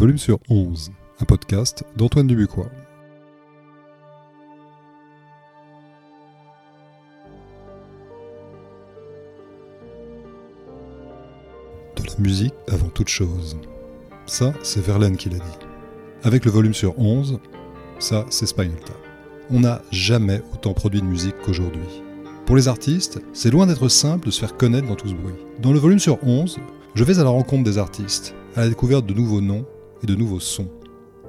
volume sur 11, un podcast d'Antoine Dubuquois. De la musique avant toute chose. Ça, c'est Verlaine qui l'a dit. Avec le volume sur 11, ça, c'est Spinal. On n'a jamais autant produit de musique qu'aujourd'hui. Pour les artistes, c'est loin d'être simple de se faire connaître dans tout ce bruit. Dans le volume sur 11, je vais à la rencontre des artistes, à la découverte de nouveaux noms et de nouveaux sons.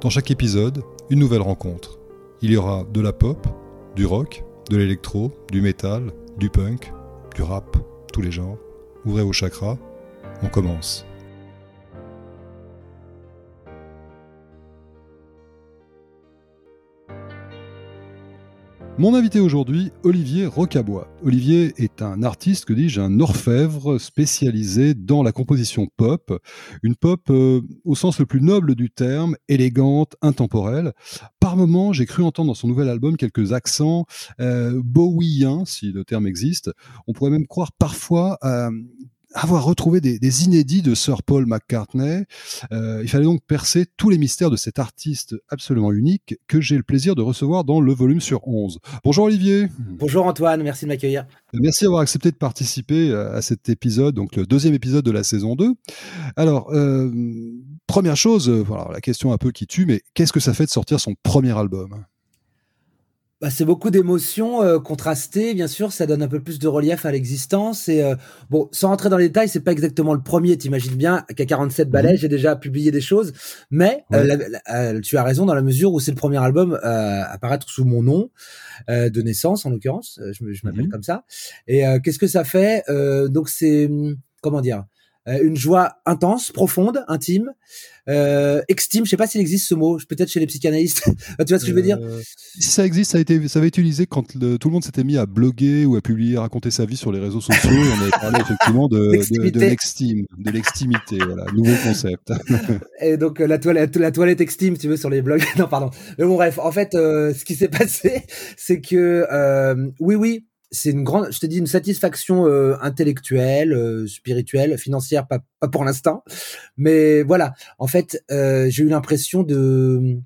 Dans chaque épisode, une nouvelle rencontre. Il y aura de la pop, du rock, de l'électro, du métal, du punk, du rap, tous les genres. Ouvrez vos chakras, on commence. Mon invité aujourd'hui, Olivier Rocabois. Olivier est un artiste, que dis-je, un orfèvre spécialisé dans la composition pop, une pop euh, au sens le plus noble du terme, élégante, intemporelle. Par moments, j'ai cru entendre dans son nouvel album quelques accents euh, si le terme existe. On pourrait même croire parfois avoir retrouvé des, inédits de Sir Paul McCartney. Euh, il fallait donc percer tous les mystères de cet artiste absolument unique que j'ai le plaisir de recevoir dans le volume sur 11. Bonjour Olivier. Bonjour Antoine, merci de m'accueillir. Merci d'avoir accepté de participer euh, à cet épisode, donc le deuxième épisode de la saison 2. Alors, euh, première chose, voilà, la question un peu qui tue, mais qu'est-ce que ça fait de sortir son premier album? Bah, c'est beaucoup d'émotions euh, contrastées, bien sûr. Ça donne un peu plus de relief à l'existence. Et euh, bon, sans rentrer dans les détails, c'est pas exactement le premier. T'imagines bien qu'à 47 mhm. balais, j'ai déjà publié des choses. Mais euh, tu as raison dans la mesure où c'est le premier album à apparaître sous mon nom de naissance, en l'occurrence. Je, m'appelle mhm. comme ça. Et qu'est-ce que ça fait? Donc c'est comment dire? Une joie intense, profonde, intime, euh, extime, je sais pas s'il existe ce mot, peut-être chez les psychanalystes. tu vois ce que je veux dire euh, Si ça existe, ça a été, ça avait été utilisé quand tout le monde s'était mis à bloguer ou à publier, à raconter sa vie sur les réseaux sociaux. on avait parlé effectivement de, de, l'extime, de l'extimité, voilà, nouveau concept. Et donc la toilette, la toilette extime, tu veux, sur les blogs. non, pardon. Mais bon, bref, en fait, euh, ce qui s'est passé, c'est que euh, oui, oui, c'est une grande, je te dis, une satisfaction euh, intellectuelle, euh, spirituelle, financière, pas, pas pour l'instant. Mais voilà, en fait, euh, j'ai eu l'impression de,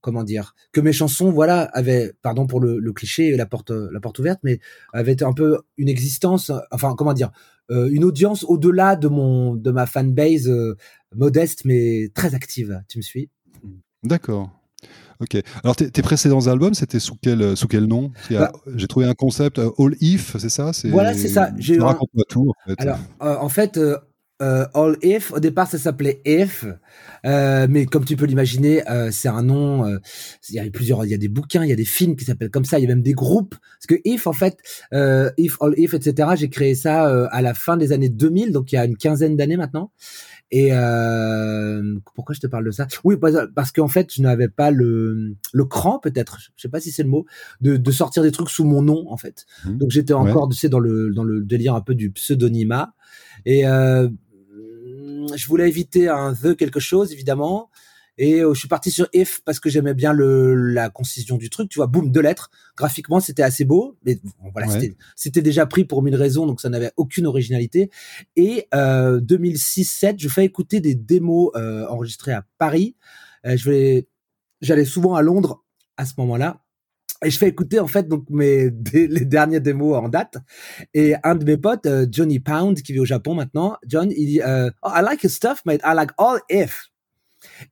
comment dire, que mes chansons, voilà, avaient, pardon pour le, le, cliché, la porte, la porte ouverte, mais avaient un peu une existence, enfin, comment dire, une audience au-delà de mon, de ma fanbase modeste, mais très active. Tu me suis? D'accord. Ok. Alors tes, précédents albums, c'était sous quel sous quel nom? Bah J'ai trouvé un concept euh, All If, c'est ça? Voilà, c'est ça. J'ai raconte-moi tout. En fait. Alors, euh, en fait, euh, All If, au départ, ça s'appelait If, mais comme tu peux l'imaginer, c'est un nom. il y a plusieurs, il y a des bouquins, il y a des films qui s'appellent comme ça. Il y a même des groupes. Parce que If, en fait, If, All If, etc. J'ai créé ça à la fin des années 2000, donc il y a une quinzaine d'années maintenant. Et euh, pourquoi je te parle de ça? Oui, parce qu'en fait, je n'avais pas le, le cran, peut-être, je sais pas si c'est le mot, de, de sortir des trucs sous mon nom, en fait. Mmh. Donc j'étais encore, tu sais, dans le, dans le délire un peu du pseudonymat. Et euh, je voulais éviter un the quelque chose, évidemment. Et euh, je suis parti sur if parce que j'aimais bien le, la concision du truc. Tu vois, boum, deux lettres. Graphiquement, c'était assez beau, mais voilà, c'était déjà pris pour mille raisons, donc ça n'avait aucune originalité. Et euh, 2006-7, je fais écouter des démos euh, enregistrées à Paris. Euh, je vais, j'allais souvent à Londres à ce moment-là. Et je fais écouter en fait donc mes les derniers démos en date et un de mes potes euh, Johnny Pound qui vit au Japon maintenant John il dit euh, oh, I like your stuff mate I like all if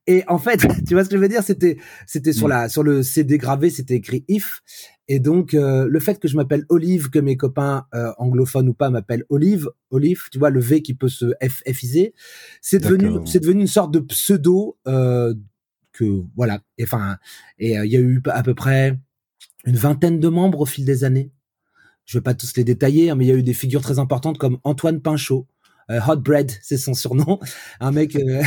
et en fait, tu vois ce que je veux dire? C'était, c'était sur mm. la, sur le CD gravé, c'était écrit if. Et donc, euh, le fait que je m'appelle Olive, que mes copains euh, anglophones ou pas m'appellent Olive, Olive, tu vois le V qui peut se F Fiser, c'est devenu, c'est devenu une sorte de pseudo euh, que voilà. Et enfin, et il y a eu à peu près une vingtaine de membres au fil des années. Je vais pas tous les détailler, hein, mais il y a eu des figures très importantes comme Antoine Pinchot, euh, Hot Bread, c'est son surnom. Un mec, euh,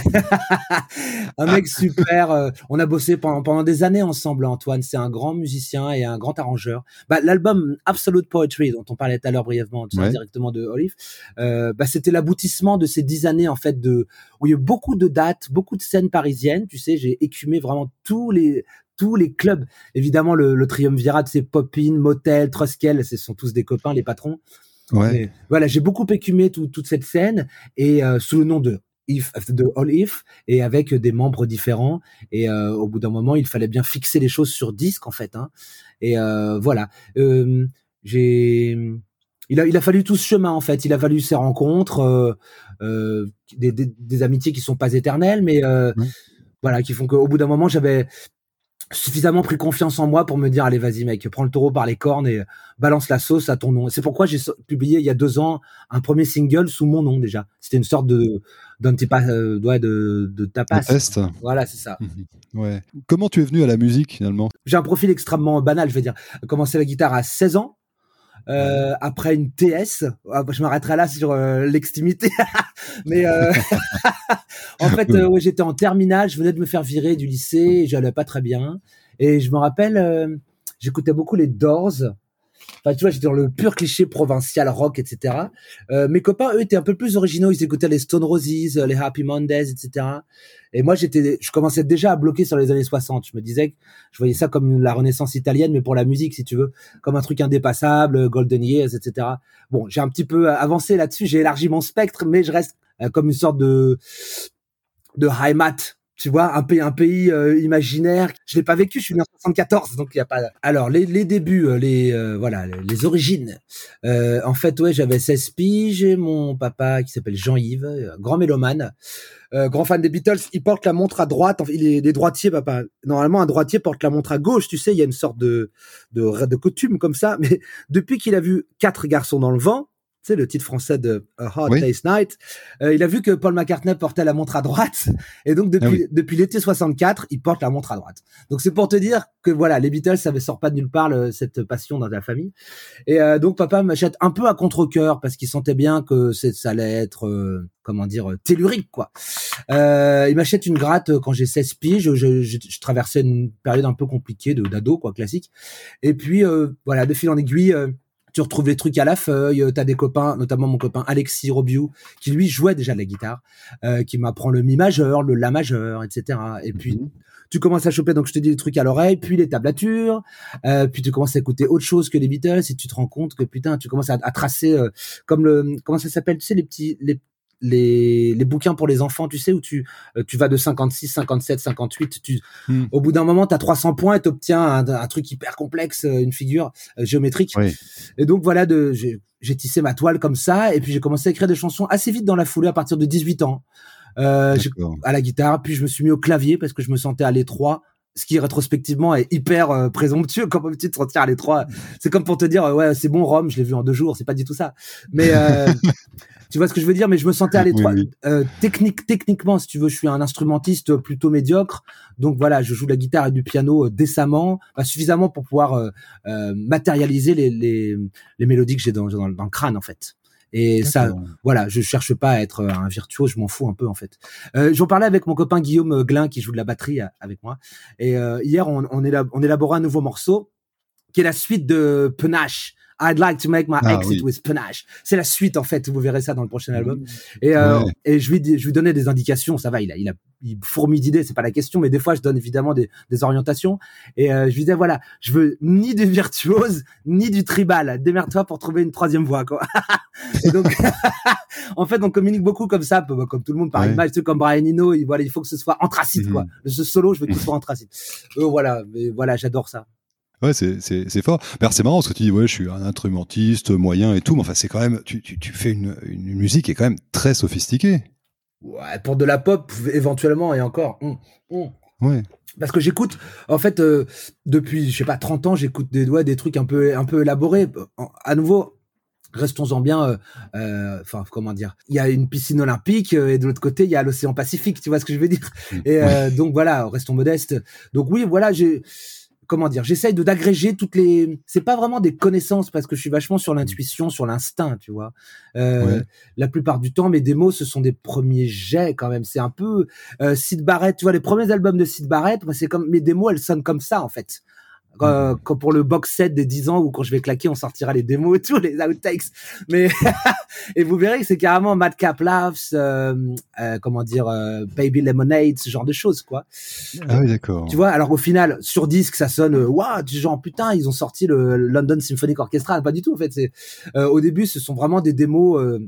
un mec super. Euh, on a bossé pendant, pendant des années ensemble, Antoine. C'est un grand musicien et un grand arrangeur. Bah, l'album Absolute Poetry, dont on parlait tout à l'heure brièvement, directement de Olive, bah, c'était l'aboutissement de ces dix années en fait de où il y a eu beaucoup de dates, beaucoup de scènes parisiennes. Tu sais, j'ai écumé vraiment tous les tous les clubs. Évidemment, le, le triumvirat, c'est Popin, Motel, Truskel, ce sont tous des copains, les patrons. Ouais. voilà, j'ai beaucoup écumé toute cette scène et euh, sous le nom de If, de All If et avec des membres différents et euh, au bout d'un moment il fallait bien fixer les choses sur disque en fait hein. et euh, voilà j'ai il a il a fallu tout ce chemin en fait il a fallu ces rencontres des, des, des, amitiés qui sont pas éternelles mais voilà qui font qu'au bout d'un moment j'avais suffisamment pris confiance en moi pour me dire allez vas-y mec prends le taureau par les cornes et balance la sauce à ton nom. C'est pourquoi j'ai publié il y a deux ans un premier single sous mon nom déjà. C'était une sorte de d'un petit pas euh, de, de tapas. Test. voilà c'est ça. Ouais. Comment tu es venu à la musique finalement? J'ai un profil extrêmement banal je veux dire. Commencé la guitare à 16 ans euh, après une TS, ah, je m'arrêterai là sur euh, l'extimité. Mais euh, en fait, ouais, j'étais en terminale, je venais de me faire virer du lycée, j'allais pas très bien. Et je me rappelle, j'écoutais beaucoup les Doors. Enfin, tu vois, j'étais dans le pur cliché provincial rock, etc. Euh, mes copains, eux, étaient un peu plus originaux. Ils écoutaient les Stone Roses, les Happy Mondays, etc. Et moi, j'étais, je commençais déjà à bloquer sur les années 60. Je me disais que je voyais ça comme la Renaissance italienne, mais pour la musique, si tu veux, comme un truc indépassable, Golden Years, etc. Bon, j'ai un petit peu avancé là-dessus. J'ai élargi mon spectre, mais je reste euh, comme une sorte de de high mat tu vois, un pays, un pays euh, imaginaire. Je l'ai pas vécu. Je suis né en 74, donc il y a pas. Alors les, les débuts, euh, les euh, voilà, les origines. en fait, ouais, j'avais 16 piges. Mon papa qui s'appelle Jean-Yves, grand mélomane, grand fan des Beatles. Il porte la montre à droite. Il est des droitiers, papa. Normalement, un droitier porte la montre à gauche. Tu sais, il y a une sorte de de, de coutume comme ça. Mais depuis qu'il a vu quatre garçons dans le vent, sais, le titre français de A Hard Day's Night, euh, il a vu que Paul McCartney portait la montre à droite, et donc depuis, ah depuis l'été 64, il porte la montre à droite. Donc c'est pour te dire que voilà, les Beatles, ça ne sort pas de nulle part cette passion dans la famille. Et euh, donc papa m'achète un peu à contre-cœur parce qu'il sentait bien que ça allait être, euh, comment dire, tellurique quoi. il m'achète une gratte quand j'ai 16 piges, je, je, je, traversais une période un peu compliquée de d'ado quoi, classique. Et puis voilà, de fil en aiguille tu retrouves les trucs à la feuille, euh, tu as des copains, notamment mon copain Alexis Robiou, qui lui jouait déjà de la guitare, euh, qui m'apprend le mi majeur, le la majeur, etc. Et puis mhm. tu commences à choper, donc je te dis des trucs à l'oreille, puis les tablatures, euh, puis tu commences à écouter autre chose que les Beatles, et tu te rends compte que putain, tu commences à, à tracer comme le comment ça s'appelle, tu sais les petits les les, les bouquins pour les enfants, tu sais, où tu, euh, tu vas de 56, 57, 58, tu, hmm. au bout d'un moment, tu as 300 points et tu obtiens un, truc hyper complexe, euh, une figure euh, géométrique. Et donc voilà, de, j'ai tissé ma toile comme ça, et puis j'ai commencé à écrire des chansons assez vite dans la foulée à partir de 18 ans. Euh, à la guitare, puis je me suis mis au clavier parce que je me sentais à l'étroit ce qui rétrospectivement est hyper présomptueux comme tu te sentir à l'étroit c'est comme pour te dire ouais c'est bon Rome je l'ai vu en deux jours c'est pas du tout ça mais euh, Tu vois ce que je veux dire? Mais je me sentais à l'étroit. Euh, technique, techniquement, si tu veux, je suis un instrumentiste plutôt médiocre. Donc voilà, je joue de la guitare et du piano euh, décemment, suffisamment pour pouvoir euh, matérialiser les, les, les, mélodies que j'ai dans, dans, le crâne en fait. Et ça, voilà, je cherche pas à être un virtuose, je m'en fous un peu en fait. Euh, J'en parlais avec mon copain Guillaume Glin qui joue de la batterie avec moi. Et hier, on, on, on élaborait un nouveau morceau qui est la suite de Penache I'd like to make my ah exit with panache. C'est la suite en fait. Vous verrez ça dans le prochain album. Mmh. Et, euh, et je lui je lui donnais des indications. Ça va, il a il a il fourmille d'idées, c'est pas la question, mais des fois je donne évidemment des, des orientations. Et euh, je lui disais voilà, je veux ni du virtuose ni du tribal. Démerde-toi pour trouver une troisième voie quoi. et donc en fait on communique beaucoup comme ça, comme tout le monde par image, tu sais, comme Brian Eno. Il, voilà, il faut que ce soit anthracite quoi. Mmh. Ce solo, je veux qu'il soit anthracite. Euh, voilà, mais voilà, j'adore ça. Ouais, c'est fort. Mais c'est marrant parce que tu dis, ouais, je suis un instrumentiste moyen et tout, mais enfin, c'est quand même, tu, tu, tu fais une, une, musique qui est quand même très sophistiquée. Ouais, pour de la pop, éventuellement, et encore. Ouais. Parce que j'écoute, en fait, euh, depuis, je sais pas, 30 ans, j'écoute des, ouais, des trucs un peu, un peu élaborés. À nouveau, restons-en bien. Euh, euh, enfin, comment dire Il y a une piscine olympique et de l'autre côté, il y a l'océan Pacifique. Tu vois ce que je veux dire? Mmh. Et donc voilà, restons modestes. Donc oui, voilà, j'ai comment dire, j'essaye de d'agréger toutes les. C'est pas vraiment des connaissances parce que je suis vachement sur l'intuition, sur l'instinct, tu vois. Euh, La plupart du temps, mes démos, ce sont des premiers jets quand même. C'est un peu euh, Sid Barrett, tu vois, les premiers albums de Sid Barrett, c'est comme mes démos, elles sonnent comme ça en fait. Euh, quand pour le box set des 10 ans ou quand je vais claquer, on sortira les démos et tout, les outtakes. Mais et vous verrez que c'est carrément Madcap Laughs, euh, euh, comment dire, euh, Baby Lemonade, ce genre de choses, quoi. Ah oui, d'accord. Tu vois, alors au final, sur disque, ça sonne, waouh, du genre putain, ils ont sorti le London Symphonic Orchestra, pas du tout en fait. C'est au début, ce sont vraiment des démos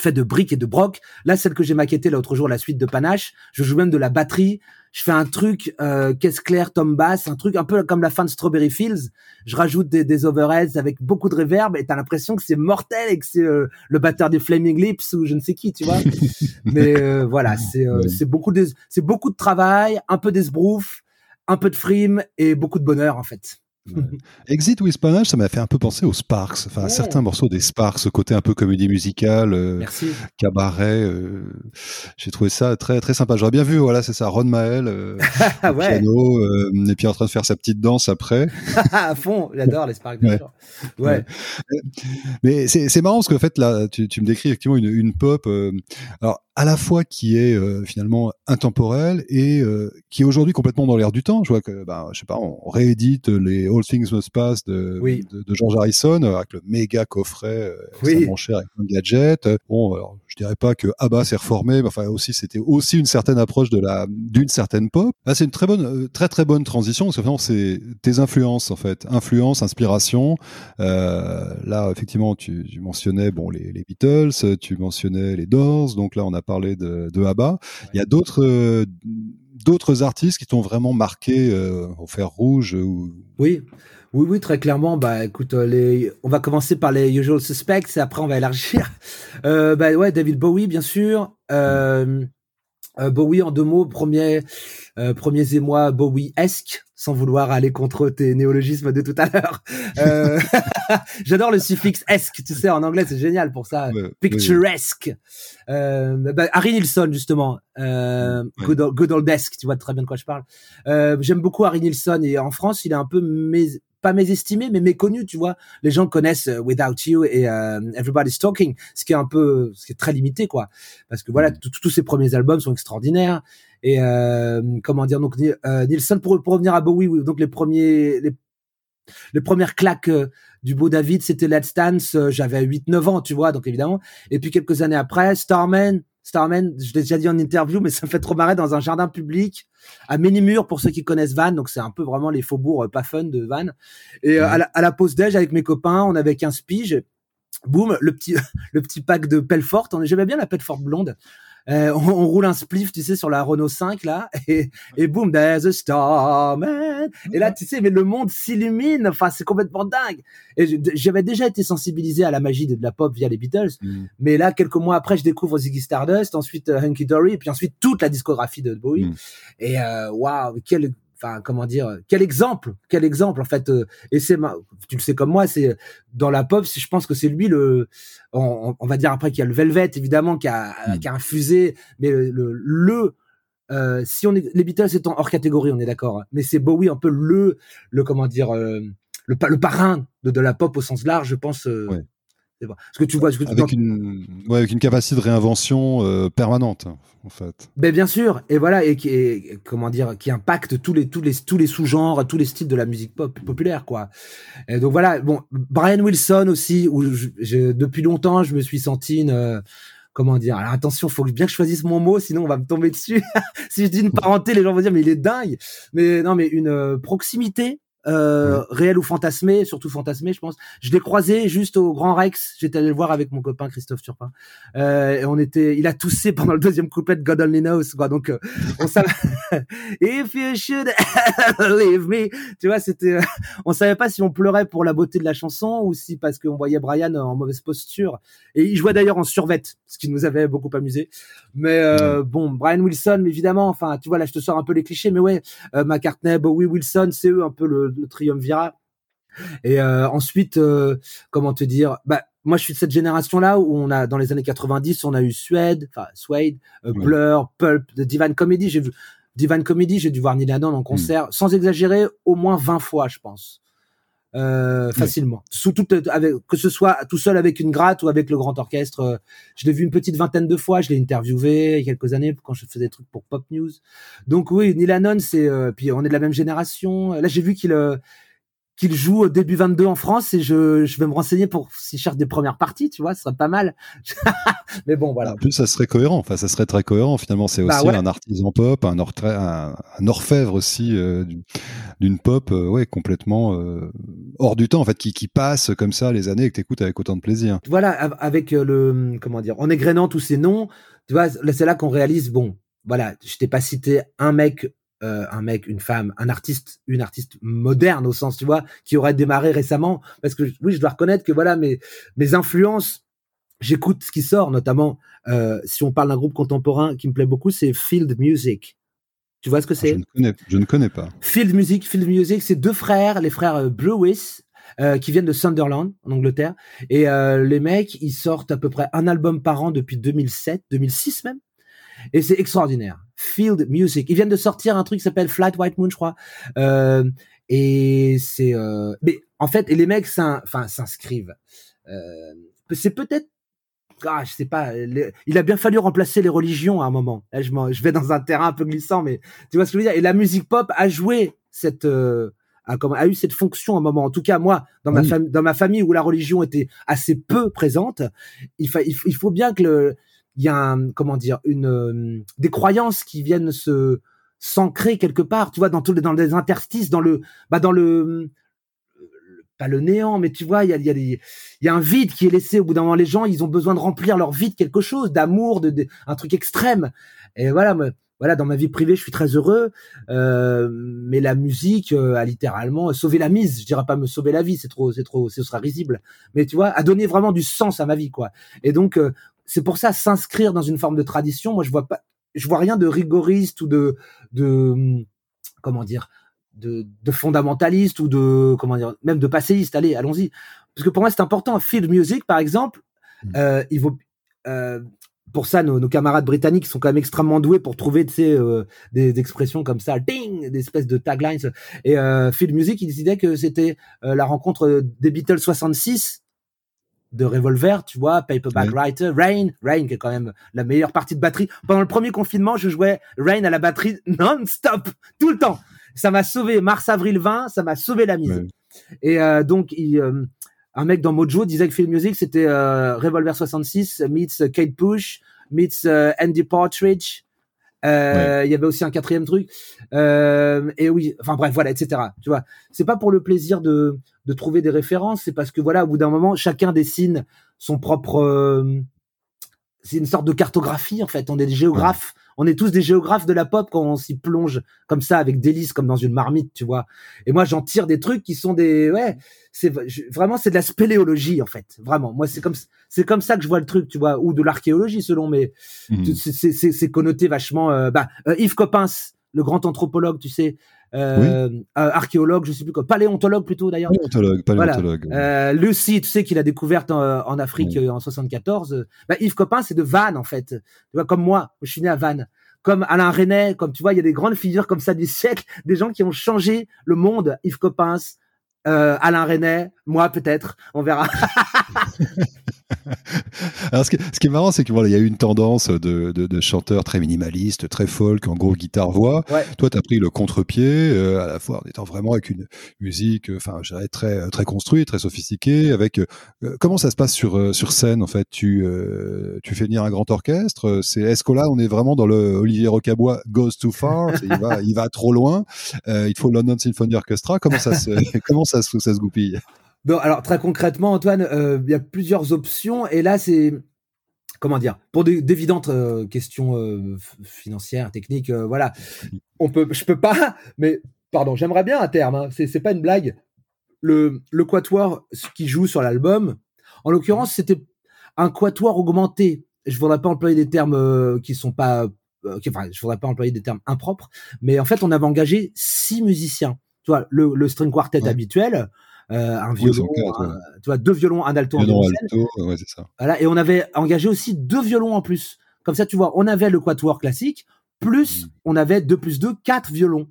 fait de briques et de broc. Là, celle que j'ai maquettée l'autre jour, la suite de Panache, je joue même de la batterie. Je fais un truc euh, caisse claire, tom bass, un truc un peu comme la fin de Strawberry Fields. Je rajoute des, des overheads avec beaucoup de reverb et t'as l'impression que c'est mortel et que c'est euh, le batteur des Flaming Lips ou je ne sais qui, tu vois. Mais euh, voilà, c'est euh, c'est beaucoup de c'est beaucoup de travail, un peu d'esbrouf, un peu de frime et beaucoup de bonheur en fait. Exit with Spanish, ça m'a fait un peu penser aux Sparks, enfin certains morceaux des Sparks, ce côté un peu comédie musicale, euh, cabaret. Euh, j'ai trouvé ça très très sympa. J'aurais bien vu, voilà, c'est ça, Ron Mael, euh, piano, et puis en train de faire sa petite danse après. à fond, j'adore les Sparks. Bien sûr. ouais. Mais c'est marrant parce qu'en fait là, tu, tu, me décris effectivement une, une pop. alors à la fois qui est euh, finalement intemporel et euh, qui est aujourd'hui complètement dans l'air du temps. Je vois que, bah, je sais pas, on réédite les All Things Must Pass de, de, de, George Harrison euh, avec le méga coffret extrêmement cher avec un gadget. Bon, alors, dirais pas que Abba s'est reformé, mais enfin aussi c'était aussi une certaine approche de la d'une certaine pop. Là, c'est une très bonne, très très bonne transition parce que finalement c'est tes influences en fait, influence, inspiration. là, effectivement, tu, tu mentionnais bon les, les Beatles, tu mentionnais les Doors, donc là on a parler de, de ABBA. Il y a d'autres euh, d'autres artistes qui t'ont vraiment marqué euh, au fer rouge ou... Oui. Oui, oui, très clairement. Bah, écoute, euh, les... on va commencer par les usual suspects et après on va élargir. Euh, bah ouais, David Bowie, bien sûr. Euh, Bowie en deux mots, premier, euh, premiers émois Bowie-esque, sans vouloir aller contre tes néologismes de tout à l'heure. Euh, J'adore le suffixe esque, tu sais, en anglais, c'est génial pour ça. Picturesque. Euh, bah, Harry Nilsson, justement. Euh, good, old, good, old, Desk, tu vois très bien de quoi je parle. Euh, J'aime beaucoup Harry Nilsson et en France, il est un peu mes, pas mésestimé, mais méconnu, tu vois. Les gens connaissent euh, Without You et euh, Everybody's Talking, ce qui est un peu, ce qui est très limité, quoi. Parce que voilà, mm. tous ces premiers albums sont extraordinaires. Et euh, comment dire, donc euh, Nilsson, pour, pour revenir à Bowie, oui, donc les premiers, les, les premières claques du beau David, c'était Let's Dance, j'avais 8-9 ans, tu vois, donc évidemment. Et puis quelques années après, Starman, Starman, je l'ai déjà dit en interview, mais ça me fait trop marrer dans un jardin public à Ménimur pour ceux qui connaissent Vannes. Donc c'est un peu vraiment les faubourgs euh, pas fun de Vannes. Et euh, à, la, à, la, pause déj avec mes copains, on avait 15 piges. Boum, le petit le petit pack de Pelfort. J'aimais bien la Pelfort blonde. Euh, on, on, roule un spliff, tu sais, sur la Renault 5 là, et, et boum, there's a star man. Et là, tu sais, mais le monde s'illumine. Enfin, c'est complètement dingue. Et j'avais déjà été sensibilisé à la magie de, la pop via les Beatles, mm. mais là, quelques mois après, je découvre Ziggy Stardust, ensuite uh, Hunky Dory, et puis ensuite toute la discographie de Bowie. Mm. Et euh, waouh, wow, quel enfin comment dire quel exemple quel exemple en fait euh, et c'est tu le sais comme moi c'est dans la pop je pense que c'est lui le on, on, va dire après qu'il y a le Velvet évidemment qui a, mm. qui a infusé mais le, le, euh, si on est les Beatles étant hors catégorie on est d'accord hein, mais c'est Bowie un peu le le comment dire euh, le, le parrain de, de la pop au sens large je pense euh, ouais. Ce que tu vois, ce que tu avec, une, ouais, avec une capacité de réinvention euh, permanente, en fait. Ben bien sûr, et voilà, et qui est, comment dire, qui impacte tous les tous les tous les sous-genres, tous les styles de la musique pop populaire, quoi. Et donc voilà, bon, Brian Wilson aussi, où je, je, depuis longtemps, je me suis senti une euh, comment dire Alors attention, faut bien que je choisisse mon mot, sinon on va me tomber dessus. si je dis une parenté, les gens vont dire mais il est dingue. Mais non, mais une euh, proximité euh, réel ou fantasmé, surtout fantasmé, je pense. Je l'ai croisé juste au Grand Rex. J'étais allé le voir avec mon copain Christophe Turpin. Euh, et on était, il a toussé pendant le deuxième couplet de God Only Knows, quoi. Donc, euh, on savait. If you should leave me, tu vois, c'était, euh, on savait pas si on pleurait pour la beauté de la chanson ou si parce qu'on voyait Brian en mauvaise posture. Et il jouait d'ailleurs en survette, ce qui nous avait beaucoup amusé. Mais euh, bon, Brian Wilson, évidemment. Enfin, tu vois, là, je te sors un peu les clichés, mais ouais, McCartney, Bowie, Wilson, c'est eux un peu le le triumvirat. Et euh, ensuite, euh, comment te dire bah, Moi, je suis de cette génération-là où on a, dans les années 90, on a eu Suede, enfin Suede, euh, Blur, Pulp, The Divine Comedy. J'ai vu Divine Comedy, j'ai dû voir Neil en concert, mm. sans exagérer, au moins 20 fois, je pense. Euh, facilement. Sous toute, avec, que ce soit tout seul avec une gratte ou avec le grand orchestre. Euh, je l'ai vu une petite vingtaine de fois. Je l'ai interviewé il y a quelques années quand je faisais des trucs pour Pop News. Donc oui, Neil Hannon, c'est. Euh, puis on est de la même génération. Là, j'ai vu qu'il qu'il joue au début 22 en France et je, je vais me renseigner pour s'il cherche des premières parties, tu vois, ce serait pas mal. Mais bon, voilà. En plus, ça serait cohérent. Enfin, ça serait très cohérent. Finalement, c'est bah aussi un artisan pop, un, un, orfèvre aussi euh, d'une pop, euh, ouais, complètement euh, hors du temps, en fait, qui, qui passe comme ça les années et que t'écoutes avec autant de plaisir. Voilà, avec le, comment dire, en égrénant tous ces noms, tu vois, c'est là qu'on réalise, bon, voilà, je t'ai pas cité un mec euh, un mec, une femme, un artiste, une artiste moderne au sens, tu vois, qui aurait démarré récemment. Parce que oui, je dois reconnaître que voilà, mes, mes influences, j'écoute ce qui sort, notamment euh, si on parle d'un groupe contemporain qui me plaît beaucoup, c'est Field Music. Tu vois ce que ah, c'est? je, ne connais, je ne connais pas. Field Music, Field Music, c'est deux frères, les frères euh, Brewis, euh, qui viennent de Sunderland en Angleterre. Et euh, les mecs, ils sortent à peu près un album par an depuis 2007, 2006 même. Et c'est extraordinaire. Field Music. Ils viennent de sortir un truc qui s'appelle Flight White Moon, je crois. Euh, et c'est, euh, mais en fait, et les mecs, enfin, s'inscrivent. Euh, c'est peut-être, ah, je sais pas. il a bien fallu remplacer les religions à un moment. Là, je, je vais dans un terrain un peu glissant, mais tu vois ce que je veux dire? Et la musique pop a joué cette euh, a, a, eu cette fonction à un moment. En tout cas, moi, dans ma famille, dans ma famille où la religion était assez peu présente, il, fa, il, faut bien que le, il y a comment dire une euh, des croyances qui viennent se s'ancrer quelque part tu vois dans tous les dans les interstices dans le bah dans le pas le néant mais tu vois il y a y a il y a un vide qui est laissé. Au bout d'un moment les gens ils ont besoin de remplir leur vide quelque chose d'amour de, un truc extrême. Et voilà voilà dans ma vie privée je suis très heureux euh, mais la musique euh, a littéralement sauvé la mise. Je dirais pas me sauver la vie c'est trop c'est trop ce sera risible. Mais tu vois a donné vraiment du sens à ma vie quoi. Et donc euh, c'est pour ça s'inscrire dans une forme de tradition. Moi, je vois pas, je vois rien de rigoriste ou de, de comment dire, de, de fondamentaliste ou de comment dire, même de passéiste. Allez, allons-y. Parce que pour moi, c'est important. Field music, par exemple, mmh. euh, il vaut euh, pour ça, nos, nos, camarades britanniques sont quand même extrêmement doués pour trouver euh, des, expressions comme ça, ding, des espèces de taglines. Et euh, Field Music, il décidait que c'était euh, la rencontre des Beatles 66 de Revolver, tu vois, Paperback Writer, Rain, Rain qui est quand même la meilleure partie de batterie. Pendant le premier confinement, je jouais Rain à la batterie non-stop, tout le temps. Ça m'a sauvé mars-avril 20, ça m'a sauvé la mise. Et euh, donc, il, euh, un mec dans Mojo disait que Film Music, c'était euh, Revolver 66 meets Kate Push, meets Andy Partridge, euh, il y avait aussi un quatrième truc. Euh, et oui, enfin bref, voilà, etc. Tu vois, c'est pas pour le plaisir de, de trouver des références, c'est parce que voilà, au bout d'un moment, chacun dessine son propre. C'est une sorte de cartographie en fait. On est des géographes on est tous des géographes de la pop quand on s'y plonge comme ça avec délice comme dans une marmite, tu vois. Et moi, j'en tire des trucs qui sont des, ouais, c'est vraiment c'est de la spéléologie en fait, vraiment. Moi, c'est comme c'est comme ça que je vois le truc, tu vois, ou de l'archéologie selon, mais mmh. c'est connoté vachement. Euh, bah, euh, Yves Coppens, le grand anthropologue, tu sais, euh, archéologue, je sais plus quoi, paléontologue plutôt d'ailleurs. Paléontologue, paléontologue. Voilà. Euh, Lucie, tu sais qu'il a découverte en, Afrique en 74. Bah, Yves Copin, c'est de Vannes en fait. Tu vois, comme moi, je suis né à Vannes. Comme Alain René, comme tu vois, il y a des grandes figures comme ça du siècle, des gens qui ont changé le monde. Yves Coppens, euh, Alain René, moi peut-être, on verra. Alors, ce qui, est marrant, c'est que voilà, il y a eu une tendance de, de, chanteurs très minimalistes, très folk, en gros guitare-voix. Toi, tu as pris le contre-pied, euh, à la fois en étant vraiment avec une musique, enfin, dirais très très construite, très sophistiquée. Avec euh, comment ça se passe sur sur scène en fait? Tu tu fais venir un grand orchestre. Est-ce que là, on est vraiment dans le Olivier Rocabois goes too far Il va il va trop loin. il faut London Symphony Orchestra? Comment ça se comment ça ça, ça se goupille? Bon, alors très concrètement, Antoine, euh, il y a plusieurs options et là c'est comment dire pour d'évidentes euh, questions euh, financières, techniques, voilà, on peut, je peux pas, mais pardon, j'aimerais bien à terme. Hein, c'est pas une blague. Le le quatuor qui joue sur l'album, en l'occurrence, c'était un quatuor augmenté. Je voudrais pas employer des termes qui sont pas, enfin, je voudrais pas employer des termes impropres, mais en fait, on avait engagé six musiciens. Tu vois, le, le string quartet habituel, euh, un violon, tu vois, deux violons, un alto, un alto, ouais, c'est ça. Voilà, et on avait engagé aussi deux violons en plus. Comme ça, tu vois, on avait le quatuor classique, plus mmh. on avait deux plus deux, quatre violons.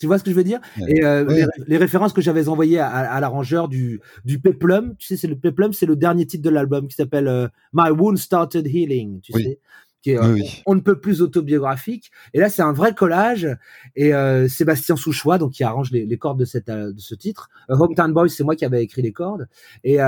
Tu vois ce que je veux dire? Et euh, les, références que j'avais envoyées à, à, l'arrangeur du du Peplum, tu sais, c'est le Peplum, c'est le dernier titre de l'album qui s'appelle euh, My Wound Started Healing, tu sais qui est on, ne peut plus autobiographique. Et là, c'est un vrai collage. Et Sébastien Souchois, donc qui arrange les, cordes de, cette, de ce titre. Hometown Boys, c'est moi qui avais écrit les cordes. Et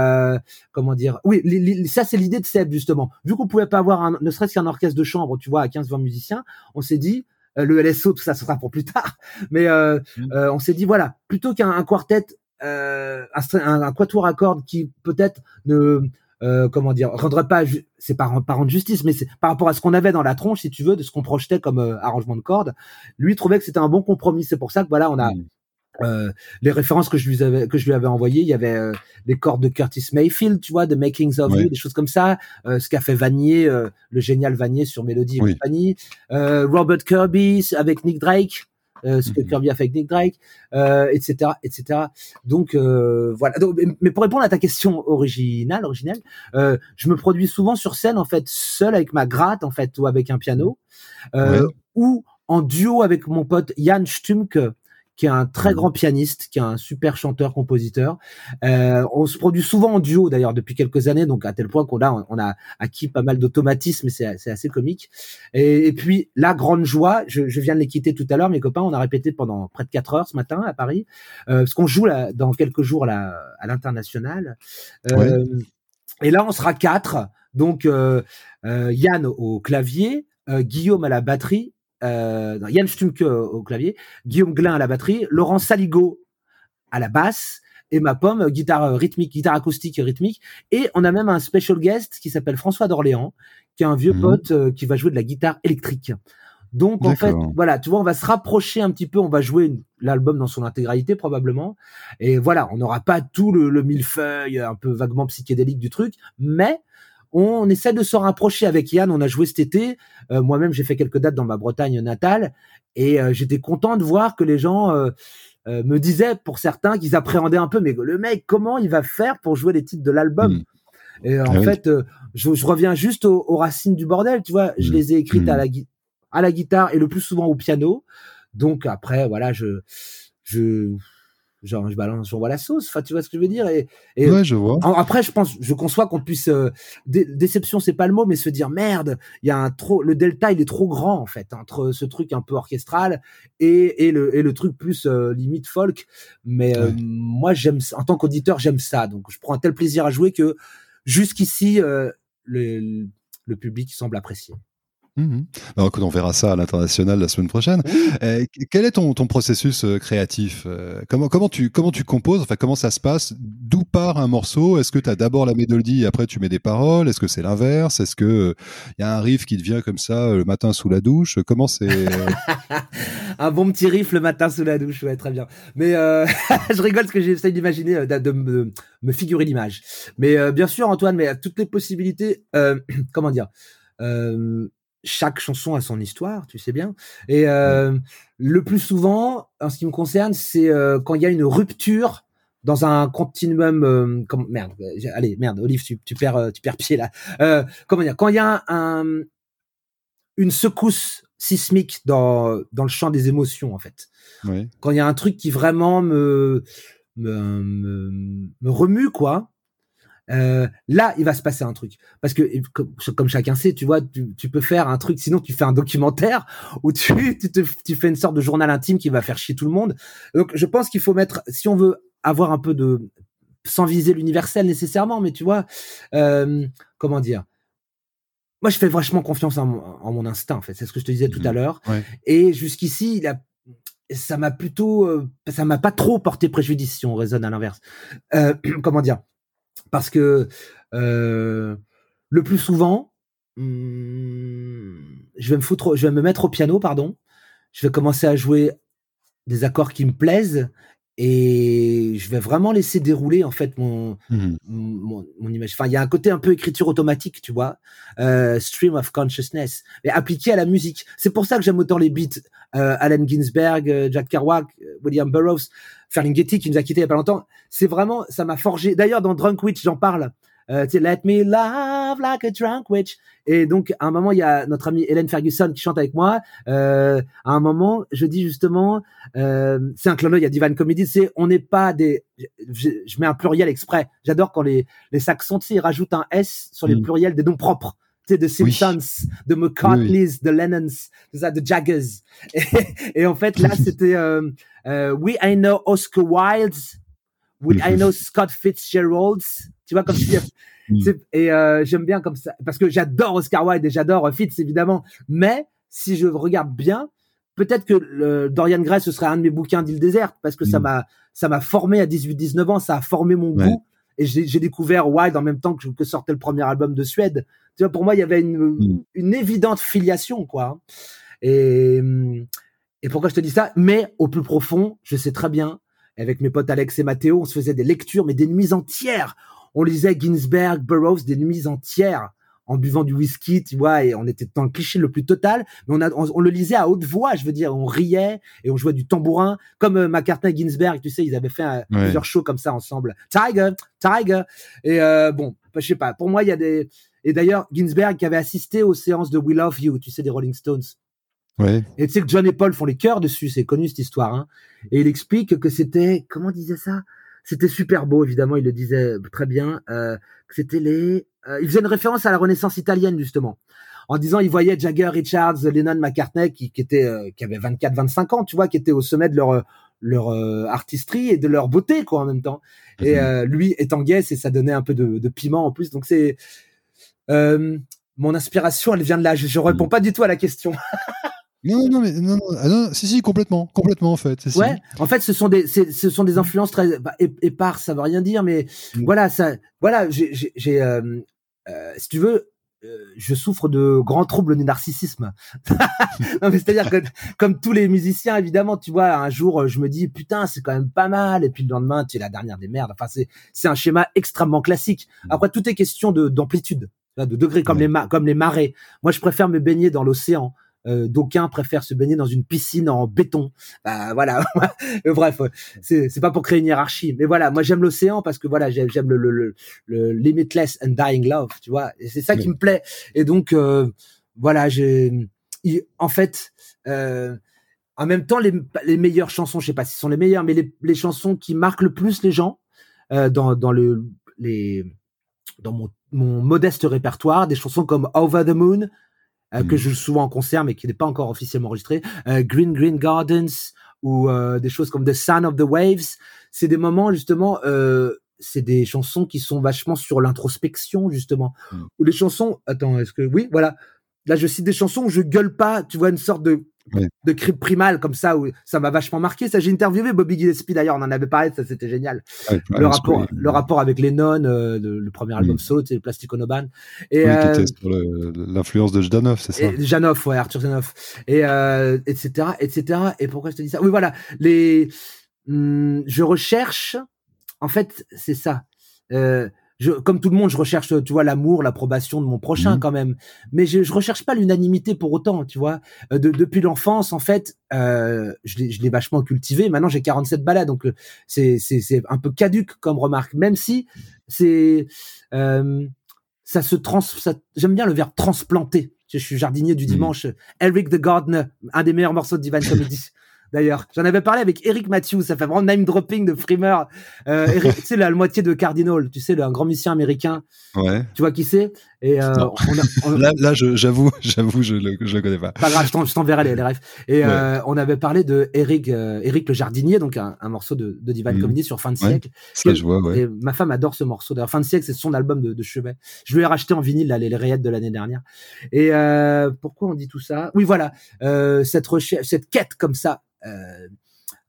comment dire? Oui, ça c'est l'idée de Seb justement. Vu qu'on pouvait pas avoir un, ne serait-ce qu'un orchestre de chambre, tu vois, à 15-20 musiciens, on s'est dit le LSO, tout ça, ce sera pour plus tard. Mais mmh. on s'est dit voilà, plutôt qu'un quartet euh, un, un, quatuor à cordes qui peut-être ne euh, comment dire rendrait pas c'est pas, pas rendre justice mais c'est par rapport à ce qu'on avait dans la tronche si tu veux de ce qu'on projetait comme euh, arrangement de cordes lui trouvait que c'était un bon compromis. C'est pour ça que voilà on a mm. euh, les références que je lui avais que je lui avais envoyées, il y avait euh, les cordes de Curtis Mayfield, tu vois, de Makings of You, des choses comme ça, euh, ce qu'a fait Vanier, le génial Vanier sur Mélodie et compagnie, Robert Kirby avec Nick Drake, euh, ce que mhm. Kirby a fait avec Nick Drake, euh, etc., etc. Donc euh, voilà. mais pour répondre à ta question originale, originelle, euh, je me produis souvent sur scène en fait seul avec ma gratte en fait ou avec un piano, euh, ou en duo avec mon pote Jan Stumke qui est un très mmh. grand pianiste, qui est un super chanteur, compositeur. Euh, on se produit souvent en duo d'ailleurs depuis quelques années, donc à tel point qu'on a on a acquis pas mal d'automatisme, et c'est assez comique. Et, puis la grande joie, je, je viens de les quitter tout à l'heure, mes copains, on a répété pendant près de quatre heures ce matin à Paris, euh, parce qu'on joue là, dans quelques jours là, à l'international. Euh, Et là, on sera quatre. Donc euh, euh Yann au clavier, euh, Guillaume à la batterie euh, Yann Stumke au clavier, Guillaume Glin à la batterie, Laurent Saligo à la basse et ma pomme guitare rythmique, guitare acoustique rythmique. Et on a même un special guest qui s'appelle François d'Orléans, qui est un vieux mhm. pote euh, qui va jouer de la guitare électrique. Donc en fait, voilà, tu vois, on va se rapprocher un petit peu, on va jouer l'album dans son intégralité probablement. Et voilà, on n'aura pas tout le, le millefeuille un peu vaguement psychédélique du truc, mais on essaie de se rapprocher avec Yann. On a joué cet été. Euh, moi-même, j'ai fait quelques dates dans ma Bretagne natale et euh, j'étais content de voir que les gens euh, me disaient, pour certains, qu'ils appréhendaient un peu. Mais le mec, comment il va faire pour jouer les titres de l'album hmm. Et en ah fait, je, reviens juste aux, racines du bordel. Tu vois, je hmm. les ai écrites à hmm. la à la guitare et le plus souvent au piano. Donc après, voilà, je je genre je balance j'envoie la sauce enfin tu vois ce que je veux dire et, et ouais, je vois. après je pense je conçois qu'on puisse euh, déception c'est pas le mot mais se dire merde il y a un trop le delta il est trop grand en fait entre ce truc un peu orchestral et, et le et le truc plus euh, limite folk. Mais euh, moi j'aime en tant qu'auditeur j'aime ça. Donc je prends un tel plaisir à jouer que jusqu'ici le, le public semble apprécier Mmh on verra ça à l'international la semaine prochaine. Euh, quel est ton, ton processus euh, créatif euh, comment, comment, tu, comment tu composes Enfin, comment ça se passe? D'où part un morceau? Est-ce que tu as d'abord la mélodie et après tu mets des paroles? Est-ce que c'est l'inverse? Est-ce que il y a un riff qui te vient comme ça le matin sous la douche? Comment c'est Un bon petit riff le matin sous la douche, ouais, très bien. Mais je rigole parce que j'essaie d'imaginer, de, me, me, figurer l'image. Mais bien sûr, Antoine, mais à toutes les possibilités, comment dire? Chaque chanson a son histoire, tu sais bien. Et euh, le plus souvent, en ce qui me concerne, c'est euh, quand il y a une rupture dans un continuum. Euh, comme, merde, allez, merde, Olive, tu, tu perds, tu perds pied là. comment dire? Quand il y a un, une secousse sismique dans dans le champ des émotions, en fait. Quand il y a un truc qui vraiment me me, me, me remue, quoi euh, là, il va se passer un truc. Parce que, comme, chacun sait, tu vois, tu, peux faire un truc, sinon tu fais un documentaire où tu, tu, te, tu fais une sorte de journal intime qui va faire chier tout le monde. Donc, je pense qu'il faut mettre, si on veut avoir un peu de, sans viser l'universel nécessairement, mais tu vois, euh, comment dire? Moi, je fais vachement confiance en, mon instinct, en fait. C'est ce que je te disais tout à mmh. l'heure. Et jusqu'ici, il a ça m'a plutôt, euh, ça m'a pas trop porté préjudice si on raisonne à l'inverse. Euh, comment dire? Parce que euh, le plus souvent, hmm, je vais me foutre, je vais me mettre au piano, pardon. Je vais commencer à jouer des accords qui me plaisent et je vais vraiment laisser dérouler en fait mon mmh mon, mon, image. Enfin, il y a un côté un peu écriture automatique, tu vois, euh, stream of consciousness, mais appliqué à la musique. C'est pour ça que j'aime autant les beats. Euh, Allen Ginsberg, euh, Jack Kerouac, euh, William Burroughs, Ferlinghetti qui nous a quitté il y a pas longtemps. C'est vraiment, ça m'a forgé. D'ailleurs, dans Drunk Witch, j'en parle. Euh, Let me love like a drunk witch. Et donc, à un moment, il y a notre amie Hélène Ferguson qui chante avec moi. Euh, à un moment, je dis justement, euh, c'est un clone, il y a Divine Comedy, c'est on n'est pas des. Je, je, mets un pluriel exprès. J'adore quand les, les saxons, ils rajoutent un S sur les mm. pluriels des noms propres sais, de Simpsons, de McCartney's, de Lennon's, de ça, de Jaggers. Et, en fait, là, c'était euh, euh, We I Know Oscar Wilde, We I Know Scott Fitzgerald. Tu vois, comme si... Et euh, j'aime bien comme ça, parce que j'adore Oscar Wilde et j'adore Fitz, évidemment. Mais si je regarde bien, peut-être que le Dorian Gray, ce serait un de mes bouquins d'île déserte, parce que ça m'a ça m'a formé à 18-19 ans, ça a formé mon goût. Et j'ai découvert Wilde en même temps que, que sortait le premier album de Suède tu vois, pour moi, il y avait une, mm. une évidente filiation, quoi. Et, et pourquoi je te dis ça? Mais au plus profond, je sais très bien, avec mes potes Alex et Mathéo, on se faisait des lectures, mais des nuits entières. On lisait Ginsberg, Burroughs, des nuits entières en buvant du whisky, tu vois, et on était dans le cliché le plus total, mais on, a, on, le lisait à haute voix, je veux dire, on riait et on jouait du tambourin, comme euh, McCartney et Ginsberg, tu sais, ils avaient fait euh, plusieurs shows comme ça ensemble. Tiger, Tiger, et euh, bon, je sais pas, pour moi, il y a des, et d'ailleurs, Ginsberg qui avait assisté aux séances de We Love You, tu sais, des Rolling Stones. Ouais. Et tu sais que John et Paul font les chœurs dessus, c'est connu cette histoire. Hein. Et il explique que c'était, comment disait ça? C'était super beau, évidemment, il le disait très bien. Euh, c'était les, euh, il faisait une référence à la Renaissance italienne justement, en disant il voyait Jagger, Richards, Lennon, McCartney qui, qui étaient, euh, qui avaient 24-25 ans, tu vois, qui étaient au sommet de leur leur euh, artistrie et de leur beauté quoi en même temps. Et mhm. lui étant gay, c'est ça donnait un peu de, de piment en plus. Donc c'est euh, mon inspiration, elle vient de là. Je, je réponds pas du tout à la question. Non, non, mais non, ah non, si, si, complètement, complètement en fait. Ouais, en fait, ce sont des, ce sont des influences très bah, éparses, ça veut rien dire, mais mm. voilà, ça, voilà, j'ai, euh, euh, si tu veux, euh, je souffre de grands troubles du narcissisme. non, mais c'est-à-dire que, comme tous les musiciens, évidemment, tu vois, un jour, je me dis, putain, c'est quand même pas mal, et puis le lendemain, tu es la dernière des merdes. Enfin, c'est, c'est un schéma extrêmement classique. Mm. Après, tout est question de, d'amplitude de degrés comme les comme les marées. Moi, je préfère me baigner dans l'océan. Euh, D'aucuns préfèrent se baigner dans une piscine en béton. Bah, voilà. Bref, c'est c'est pas pour créer une hiérarchie, mais voilà. Moi, j'aime l'océan parce que voilà, j'aime le, le, le, limitless and dying love, tu vois. Et c'est ça qui me plaît. Et donc, euh, voilà, j'ai en fait. Euh, en même temps, les, les meilleures chansons, je sais pas si ce sont les meilleures, mais les, les chansons qui marquent le plus les gens euh, dans, dans le, les, dans mon mon modeste répertoire, des chansons comme Over the Moon, euh, que hmm. je joue souvent en concert mais qui n'est pas encore officiellement enregistré, euh, Green Green Gardens ou euh, des choses comme The Sound of the Waves. C'est des moments justement, c'est des chansons qui sont vachement sur l'introspection justement, hmm. ou des chansons. Attends, est-ce que oui, voilà. Là, je cite des chansons où je gueule pas, tu vois, une sorte de de cri primal comme ça où ça m'a vachement marqué. Ça j'ai interviewé Bobby Gillespie d'ailleurs on en avait parlé ça c'était génial. Le rapport le rapport avec Lennon euh, le, premier album solo c'est Plastic Ono et oui, euh, l'influence de Janov c'est ça? Janov ouais Arthur Janov et euh, etc etc et pourquoi je te dis ça? Oui voilà les hmm, je recherche en fait c'est ça. Euh, je, comme tout le monde, je recherche, tu vois, l'amour, l'approbation de mon prochain mmh. quand même. Mais je, je recherche pas l'unanimité pour autant, tu vois. Euh, de, depuis l'enfance, en fait, euh, je l'ai vachement cultivé. Maintenant, j'ai 47 balades, donc euh, c'est c'est un peu caduque comme remarque, même si c'est euh, ça se trans. J'aime bien le verbe transplanter. Je, suis jardinier du mmh. dimanche. Eric the Gardener, un des meilleurs morceaux de Divine Comedy d'ailleurs. J'en avais parlé avec Eric Matthews, ça fait vraiment name dropping de frimeur. Euh, Eric, tu sais, la, moitié de Cardinal, tu sais, le, un grand musicien américain. Ouais. Tu vois qui c'est? Et euh, là, là j'avoue, j'avoue, je le, je le connais pas. Pas grave, je t'enverrai les, les rêves. Et euh, on avait parlé de Eric, euh, Eric le jardinier, donc un, un morceau de, de Divine mmh. Comedy sur fin de siècle. Ça, je vois, ouais. Et ma femme adore ce morceau. D'ailleurs, fin de siècle, c'est son album de, de chevet. Je lui ai racheté en vinyle là, les, les rayettes de l'année dernière. Et euh, pourquoi on dit tout ça? Oui, voilà, euh, cette recherche, cette quête comme ça euh,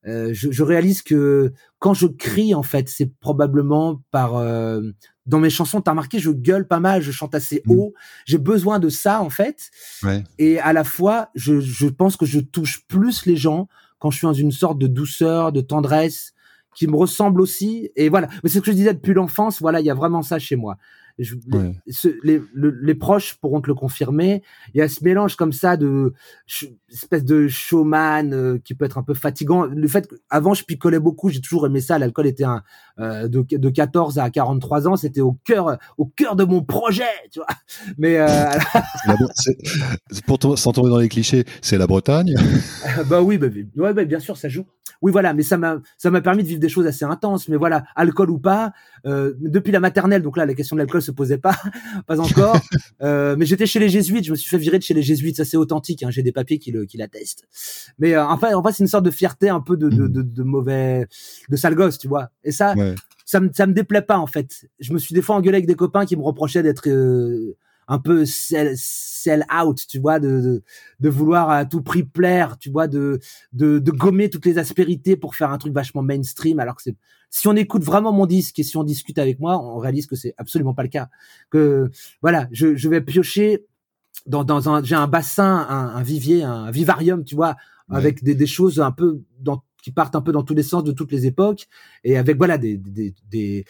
euh, je, je, réalise que quand je crie, en fait, c'est probablement par euh, dans mes chansons. T'as remarqué, je gueule pas mal, je chante assez mmh. haut. J'ai besoin de ça, en fait. Ouais. Et à la fois, je, je pense que je touche plus les gens quand je suis dans une sorte de douceur, de tendresse qui me ressemble aussi. Et voilà. Mais c'est ce que je disais depuis l'enfance. Voilà, il y a vraiment ça chez moi les, les, proches pourront te le confirmer. Il y a ce mélange comme ça de espèce de showman euh, qui peut être un peu fatigant. Le fait qu'avant je picolais beaucoup, j'ai toujours aimé ça. L'alcool était un euh, de, de 14 à 43 ans, c'était au cœur au cœur de mon projet, tu vois. Mais euh, pour sans tomber dans les clichés, c'est la Bretagne. bah oui, bah, ouais, bah, bien sûr, ça joue. Oui, voilà, mais ça m'a ça m'a permis de vivre des choses assez intenses. Mais voilà, alcool ou pas, depuis la maternelle, donc là la question de l'alcool se posait pas, pas encore. Euh, mais j'étais chez les jésuites, je me suis fait virer de chez les jésuites, ça c'est authentique. Hein, J'ai des papiers qui le qui l'attestent. Mais euh, en fait, en fait, c'est une sorte de fierté un peu de de, de, de mauvais, de sale gosse, tu vois. Et ça, ça me ça me déplaît pas en fait. Je me suis des fois engueulé avec des copains qui me reprochaient d'être euh, un peu sell, sell out, tu vois, de, de, de, vouloir à tout prix plaire, tu vois, de, de, de gommer toutes les aspérités pour faire un truc vachement mainstream, alors que c'est, si on écoute vraiment mon disque et si on discute avec moi, on réalise que c'est absolument pas le cas. Que, voilà, je, je vais piocher dans, dans un, j'ai un bassin, un, un, vivier, un vivarium, tu vois, avec des, des choses un peu dans qui partent un peu dans tous les sens de toutes les époques et avec voilà des, des, des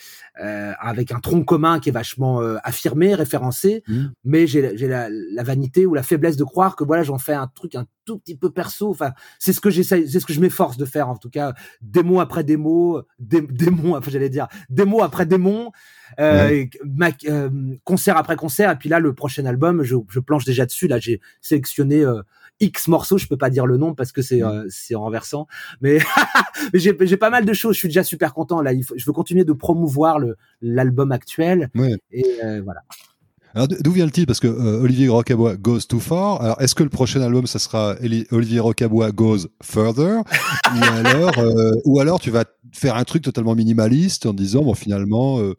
euh, avec un tronc commun qui est vachement euh, affirmé, référencé. Mmh. Mais j'ai la, la, vanité ou la faiblesse de croire que voilà j'en fais un truc un tout petit peu perso. Enfin c'est ce que j'essaie, c'est ce que je m'efforce de faire en tout cas démo après démo, dé, démon enfin j'allais dire démo après démon. Euh, ouais. ma, euh, concert après concert et puis là le prochain album je, je planche déjà dessus là j'ai sélectionné X morceaux, je peux pas dire le nom parce que c'est euh, c'est renversant, mais, j'ai j'ai pas mal de choses. Je suis déjà super content là. Il faut, je veux continuer de promouvoir le l'album actuel. Ouais. Et euh, voilà. Alors d'où vient le titre Parce que euh, Olivier Rocabois goes too far. Alors est-ce que le prochain album ça sera Olivier Rocabois goes further? Ou alors euh, ou alors tu vas faire un truc totalement minimaliste en disant bon finalement euh,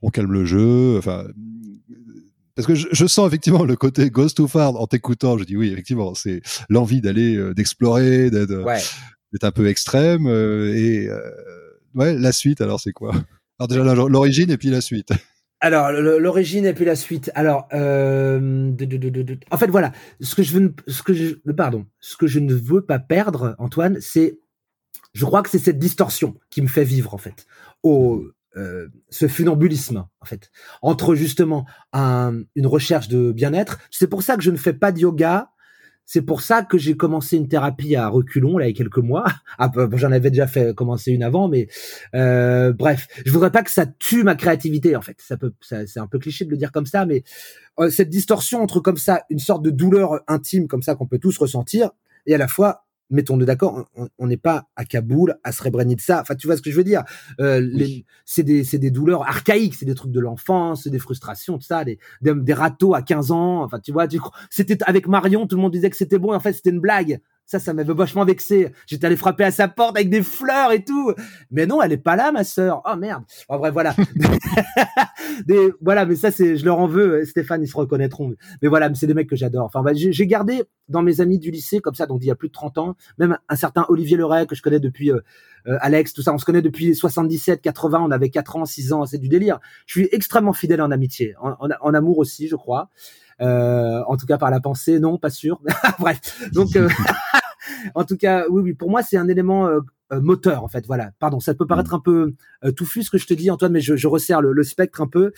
on calme le jeu. Enfin parce que je, je, sens effectivement le côté Ghost too far en t'écoutant. Je dis oui, effectivement, c'est l'envie d'aller, euh, d'explorer, d'être ouais. un peu extrême. Euh, et euh, ouais, la suite, alors c'est quoi? Alors déjà l'origine et puis la suite. Alors l'origine et puis la suite. Alors, euh, de, de, de, en fait, voilà, ce que je veux, ce que je, pardon, ce que je ne veux pas perdre, Antoine, c'est, je crois que c'est cette distorsion qui me fait vivre en fait. Au, euh, ce funambulisme en fait entre justement un, une recherche de bien-être. C'est pour ça que je ne fais pas de yoga. C'est pour ça que j'ai commencé une thérapie à reculons là il y a quelques mois. Ah, bah, J'en avais déjà fait commencer une avant, mais euh, bref, je voudrais pas que ça tue ma créativité en fait. Ça peut, ça, c'est un peu cliché de le dire comme ça, mais euh, cette distorsion entre comme ça une sorte de douleur intime comme ça qu'on peut tous ressentir et à la fois mettons-nous d'accord, on n'est pas à Kaboul, à Srebrenica. Enfin, tu vois ce que je veux dire euh, oui. C'est des, des douleurs archaïques, c'est des trucs de l'enfance, c'est des frustrations, tout ça, des, des, des râteaux à 15 ans. Enfin, tu vois, tu, c'était avec Marion, tout le monde disait que c'était bon, en fait, c'était une blague. Ça, ça m'avait vachement vexé. J'étais allé frapper à sa porte avec des fleurs et tout. Mais non, elle est pas là, ma sœur. Oh merde. En vrai, voilà. des, voilà, mais ça, c'est, je leur en veux. Stéphane, ils se reconnaîtront. Mais voilà, mais c'est des mecs que j'adore. Enfin, bah, j'ai gardé dans mes amis du lycée, comme ça, donc il y a plus de 30 ans, même un certain Olivier Leray que je connais depuis euh, euh, Alex, tout ça. On se connaît depuis 77, 80. On avait 4 ans, 6 ans. C'est du délire. Je suis extrêmement fidèle en amitié, en, en, en amour aussi, je crois. Euh, en tout cas par la pensée, non, pas sûr. Bref, donc euh, en tout cas, oui, oui, pour moi c'est un élément euh, moteur en fait. Voilà, pardon, ça peut paraître un peu touffu ce que je te dis, Antoine, mais je, je resserre le, le, spectre un peu.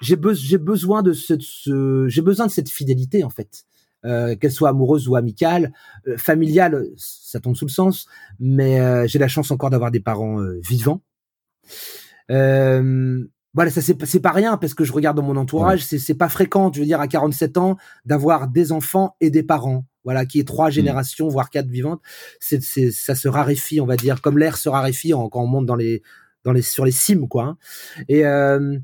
j'ai be j'ai besoin de ce, ce j'ai besoin de cette fidélité en fait. Euh, qu'elle soit amoureuse ou amicale, euh, familiale, ça tombe sous le sens, mais euh, j'ai la chance encore d'avoir des parents vivants voilà, ça c'est pas rien parce que je regarde dans mon entourage, ouais. c'est pas fréquent, je veux dire à 47 ans d'avoir des enfants et des parents. Voilà, qui est trois générations mmh. voire quatre vivantes, c'est ça se raréfie, on va dire, comme l'air se raréfie en, quand on monte dans les dans les sur les cimes quoi. Hein. Et euh,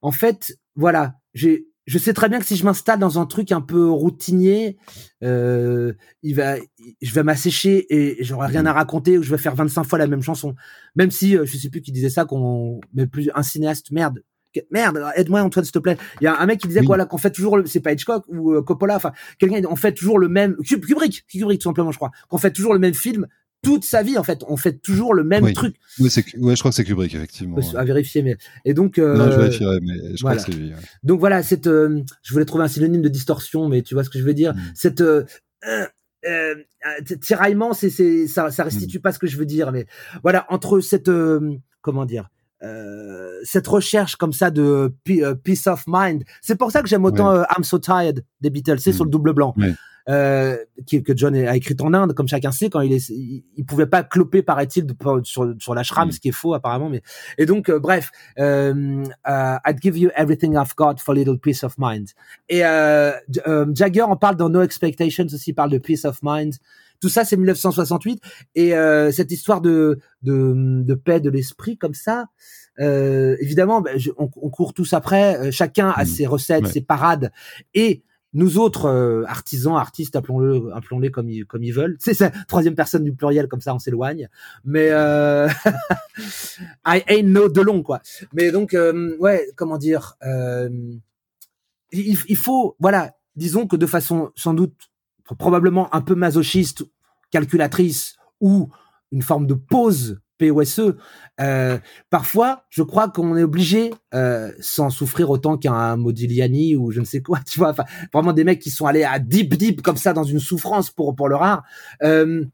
en fait, voilà, j'ai je sais très bien que si je m'installe dans un truc un peu routinier, euh, il va, je vais m'assécher et j'aurai rien à raconter ou je vais faire 25 fois la même chanson. Même si, euh, je sais plus qui disait ça, qu'on mais plus un cinéaste, merde, merde, aide-moi Antoine s'il te plaît. Il y a un mec qui disait Oui. quoi là qu'on fait toujours, le- c'est pas Hitchcock ou euh, Coppola, enfin quelqu'un, on fait toujours le même Kub- Kubrick, Kubrick tout simplement je crois, qu'on fait toujours le même film toute sa vie en fait, on fait toujours le même Oui. truc. C'est- ouais, je crois que c'est Kubrick, effectivement. À vérifier, mais et donc euh, Non, je vérifierai, mais je crois voilà. que c'est lui. ouais. Donc voilà, cette, euh, je voulais trouver un synonyme de distorsion, mais tu vois ce que je veux dire. Mm. Cette euh, euh, euh, tiraillement, c'est, c'est, ça, ça restitue Mm. pas ce que je veux dire, mais voilà, entre cette, euh, comment dire, euh, cette recherche comme ça de pe- peace of mind. C'est pour ça que j'aime autant euh, I'm So Tired des Beatles, c'est Mm. sur le double blanc. Ouais. Euh, que John a écrit en Inde, comme chacun sait, quand il est, il, il pouvait pas cloper, paraît-il, sur, sur l'ashram, Mm. ce qui est faux apparemment. Mais et donc, euh, bref, euh, euh, I'd give you everything I've got for a little peace of mind. Et euh, euh, Jagger en parle dans No Expectations aussi, il parle de peace of mind. tout ça c'est 1968 et euh, cette histoire de, de, de paix de l'esprit comme ça, euh, évidemment, ben, on, on, court tous après. Euh, chacun a mmh. ses recettes, ses parades, et nous autres euh, artisans, artistes, appelons-le, appelons-les comme ils, comme ils veulent. C'est ça, troisième personne du pluriel, comme ça on s'éloigne. Mais euh, I ain't no de long quoi. Mais donc euh, ouais, comment dire, il, il, faut, voilà, disons que de façon sans doute probablement un peu masochiste, calculatrice ou une forme de pause POSE. Euh, parfois, je crois qu'on est obligé, euh, sans souffrir autant qu'un Modigliani ou je ne sais quoi, tu vois, enfin, vraiment des mecs qui sont allés à deep deep comme ça dans une souffrance pour pour leur art. Euh,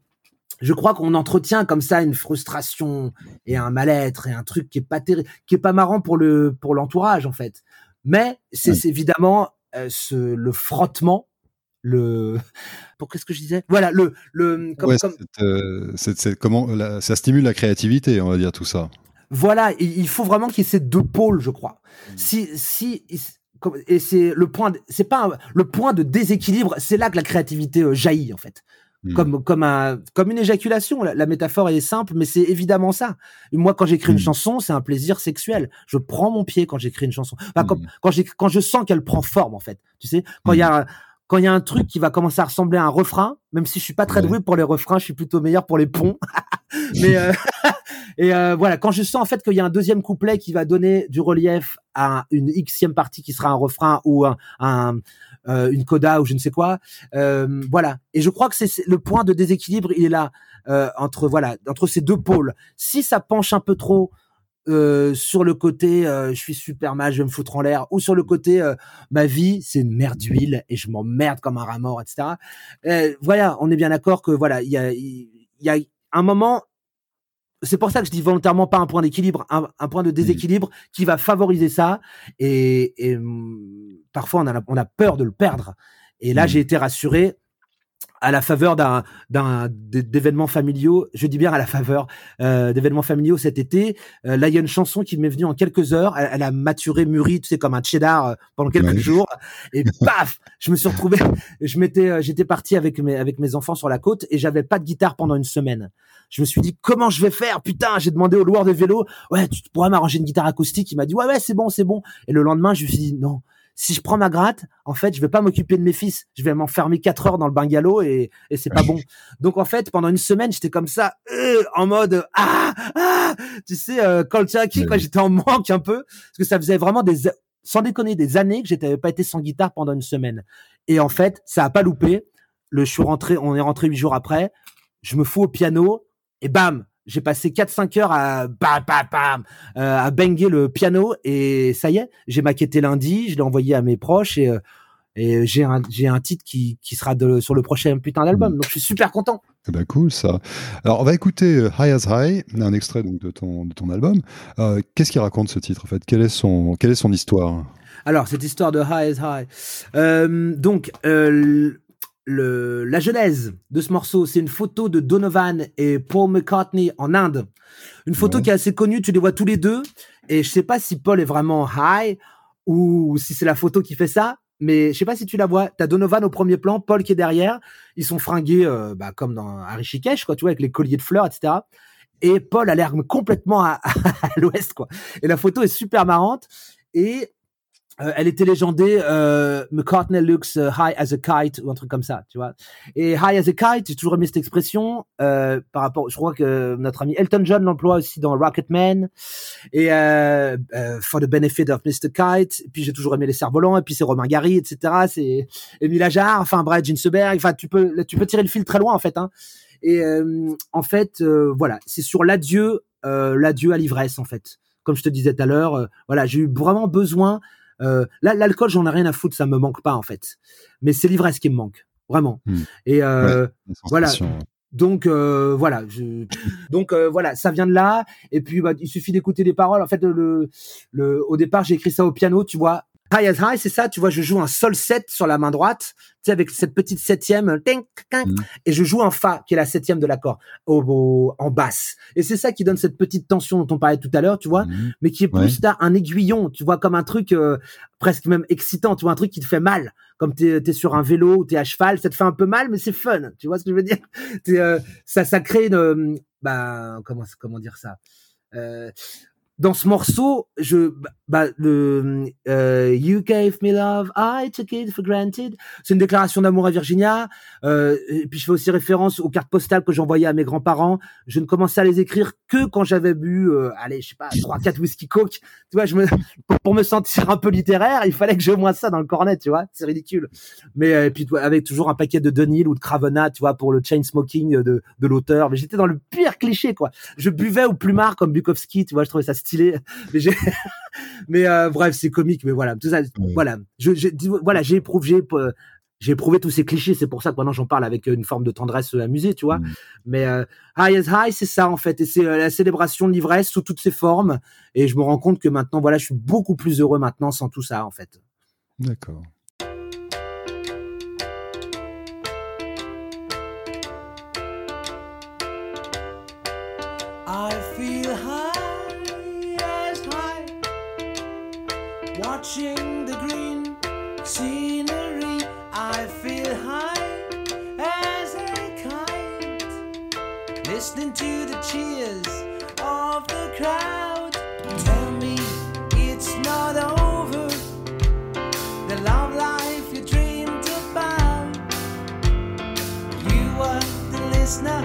je crois qu'on entretient comme ça une frustration et un mal-être et un truc qui est pas terrible, qui est pas marrant pour le pour l'entourage en fait. Mais c'est évidemment euh, ce, le frottement le pour qu'est-ce que je disais? Voilà le le comme, euh, comment ça stimule la créativité on va dire tout ça. Voilà il, faut vraiment qu'il y ait ces deux pôles je crois. Mmh. si si et c'est le point c'est pas le point de déséquilibre c'est là que la créativité euh, jaillit en fait. Mmh. comme comme un comme une éjaculation la, métaphore est simple mais c'est évidemment ça. Moi quand j'écris une mmh. chanson c'est un plaisir sexuel. Je prends mon pied quand j'écris une chanson. Enfin, quand quand, quand je sens qu'elle prend forme en fait. Tu sais quand il y a quand il y a un truc qui va commencer à ressembler à un refrain, même si je suis pas très doué pour les refrains, je suis plutôt meilleur pour les ponts. Mais euh, et euh, voilà, quand je sens en fait qu'il y a un deuxième couplet qui va donner du relief à une xème partie qui sera un refrain ou un, euh, une coda ou je ne sais quoi, voilà. Et je crois que c'est le point de déséquilibre, il est là entre voilà entre ces deux pôles. Si ça penche un peu trop euh, sur le côté euh, je suis super mal, je vais me foutre en l'air, ou sur le côté euh, ma vie c'est une merde d'huile et je m'emmerde comme un rat mort, etc. voilà, on est bien d'accord que voilà, il y a, il y a un moment. C'est pour ça que je dis volontairement pas un point d'équilibre, un, point de déséquilibre qui va favoriser ça. Et, et hum, parfois on a, on a peur de le perdre. Et là, mmh. j'ai été rassuré à la faveur d'un d'un d'événements familiaux, je dis bien à la faveur euh, d'événements familiaux cet été. Euh, là, il y a une chanson qui m'est venue en quelques heures. Elle, a maturé, mûri, tu sais, comme un cheddar euh, pendant quelques jours. Et paf, je me suis retrouvé. Je m'étais, euh, j'étais parti avec mes avec mes enfants sur la côte et j'avais pas de guitare pendant une semaine. Je me suis dit comment je vais faire? Putain, j'ai demandé au loueur de vélo. Ouais, tu pourrais m'arranger une guitare acoustique. Il m'a dit ouais ouais c'est bon c'est bon. Et le lendemain, je me suis dit non si je prends ma gratte, en fait, je vais pas m'occuper de mes fils. Je vais m'enfermer quatre heures dans le bungalow et, et c'est pas bon. Donc, en fait, pendant une semaine, j'étais comme ça, euh, en mode, ah, ah, tu sais, euh, qui, quoi, j'étais en manque un peu. Parce que ça faisait vraiment des, sans déconner, des années que j'étais pas été sans guitare pendant une semaine. Et en fait, ça a pas loupé. Le, je suis rentré, on est rentré huit jours après. Je me fous au piano et bam, j'ai passé 4-5 heures à bam, bam, bam, euh, à banger le piano et ça y est, j'ai maquetté lundi, je l'ai envoyé à mes proches et, euh, et j'ai un, j'ai un titre qui, qui sera de, sur le prochain putain d'album. Donc je suis super content. Eh ben cool ça. Alors on va écouter euh, High as High, un extrait donc de ton, de ton album. qu'est-ce qu'il raconte ce titre en fait? Quelle est son, quelle est son histoire? Alors, cette histoire de High as High. Euh, donc, euh, le, la genèse de ce morceau, c'est une photo de Donovan et Paul McCartney en Inde. Une photo qui est assez connue, tu les vois tous les deux. Et je sais pas si Paul est vraiment high ou si c'est la photo qui fait ça. Mais je sais pas si tu la vois. T'as Donovan au premier plan, Paul qui est derrière. Ils sont fringués euh, bah, comme dans un Rishikesh, quoi, tu vois, avec les colliers de fleurs, etc. Et Paul a l'air complètement à, à l'ouest, quoi. Et la photo est super marrante. Et euh, elle était légendée euh, McCartney looks euh, high as a kite ou un truc comme ça, tu vois. Et high as a kite, j'ai toujours aimé cette expression euh, par rapport. Je crois que notre ami Elton John l'emploie aussi dans Rocketman et euh, for the benefit of Mr Kite. Et puis j'ai toujours aimé les cerfs-volants. Et puis c'est Romain Gary, etc. C'est Émile Ajar, enfin Brad Ginsberg. Enfin tu peux tu peux tirer le fil très loin en fait. Hein. Et en fait voilà, c'est sur l'adieu l'adieu à l'ivresse en fait. Comme je te disais tout à l'heure, voilà, j'ai eu vraiment besoin euh, là, l'alcool, j'en ai rien à foutre, ça me manque pas en fait. Mais c'est l'ivresse qui me manque, vraiment. Hmm. Et euh, voilà. Donc euh, voilà, je... donc euh, voilà, ça vient de là. Et puis bah, il suffit d'écouter les paroles. En fait, le, le, au départ, j'ai écrit ça au piano, tu vois. High as High, c'est ça, tu vois, je joue un sol 7 sur la main droite, tu sais, avec cette petite septième, mm. et je joue un Fa, qui est la septième de l'accord, au, en basse. Et c'est ça qui donne cette petite tension dont on parlait tout à l'heure, tu vois, mm. mais qui est plus un aiguillon, tu vois, comme un truc euh, presque même excitant, tu vois, un truc qui te fait mal, comme t'es es sur un vélo ou t'es à cheval, ça te fait un peu mal, mais c'est fun, tu vois ce que je veux dire? Euh, Ça, ça crée une, bah, comment, comment dire ça? Euh, dans ce morceau, je, bah, le euh, You gave me love, I took it for granted. C'est une déclaration d'amour à Virginia. Euh, et puis je fais aussi référence aux cartes postales que j'envoyais à mes grands-parents. Je ne commençais à les écrire que quand j'avais bu, euh, allez, je sais pas, trois, quatre whisky coke. Tu vois, je me, pour, me sentir un peu littéraire, il fallait que j'ai au moins ça dans le cornet, tu vois. C'est ridicule. Mais euh, et puis avec toujours un paquet de Dunhill ou de Cravena, tu vois, pour le chain smoking de, de l'auteur. Mais j'étais dans le pire cliché, quoi. Je buvais au plumard comme Bukowski, tu vois. Je trouvais ça stylé. Mais, mais euh, bref, c'est comique. Mais voilà, tout ça, voilà. Je, je, voilà, j'ai éprouvé, euh, j'ai éprouvé tous ces clichés. C'est pour ça que maintenant j'en parle avec une forme de tendresse amusée, tu vois. Mm. Mais euh, High as High, c'est ça en fait, et c'est la célébration de l'ivresse sous toutes ses formes. Et je me rends compte que maintenant, voilà, je suis beaucoup plus heureux maintenant sans tout ça en fait. D'accord. Watching the green scenery, I feel high as a kite. Listening to the cheers of the crowd. Tell me it's not over. The love life you dreamed about. You were the listener,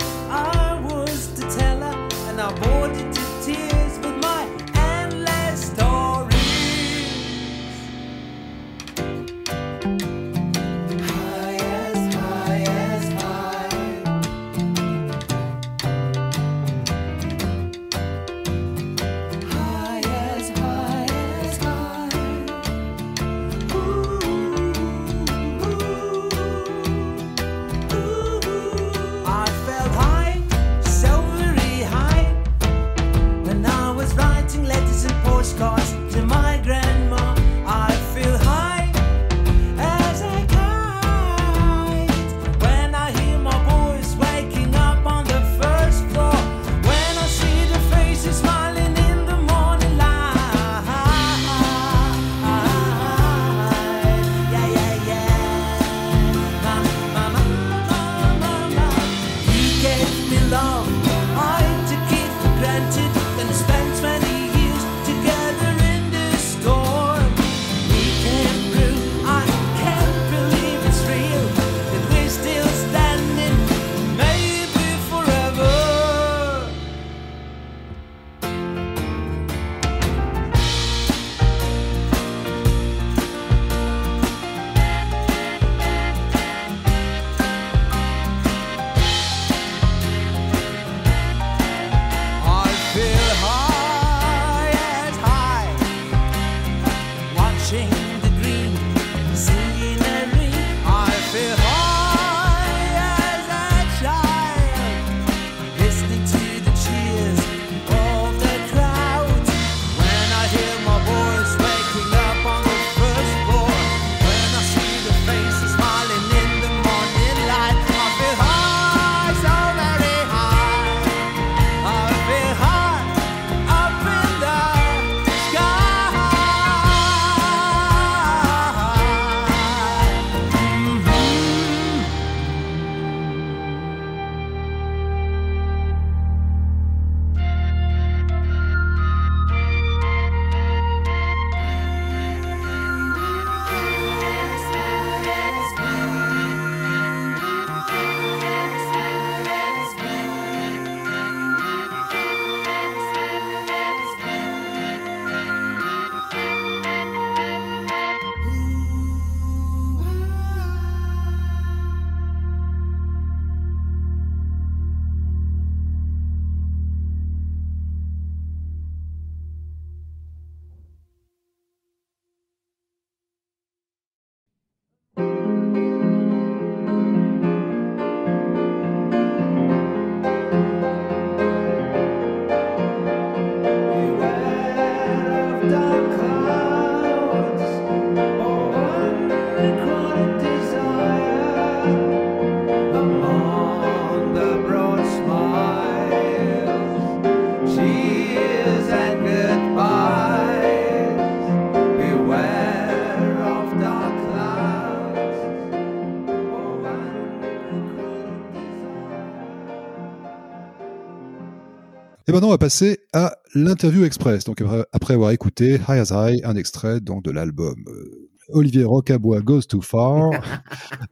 maintenant, on va passer à l'interview express. Donc, après avoir écouté High as High, un extrait donc, de l'album euh, Olivier Rocabois Goes Too Far.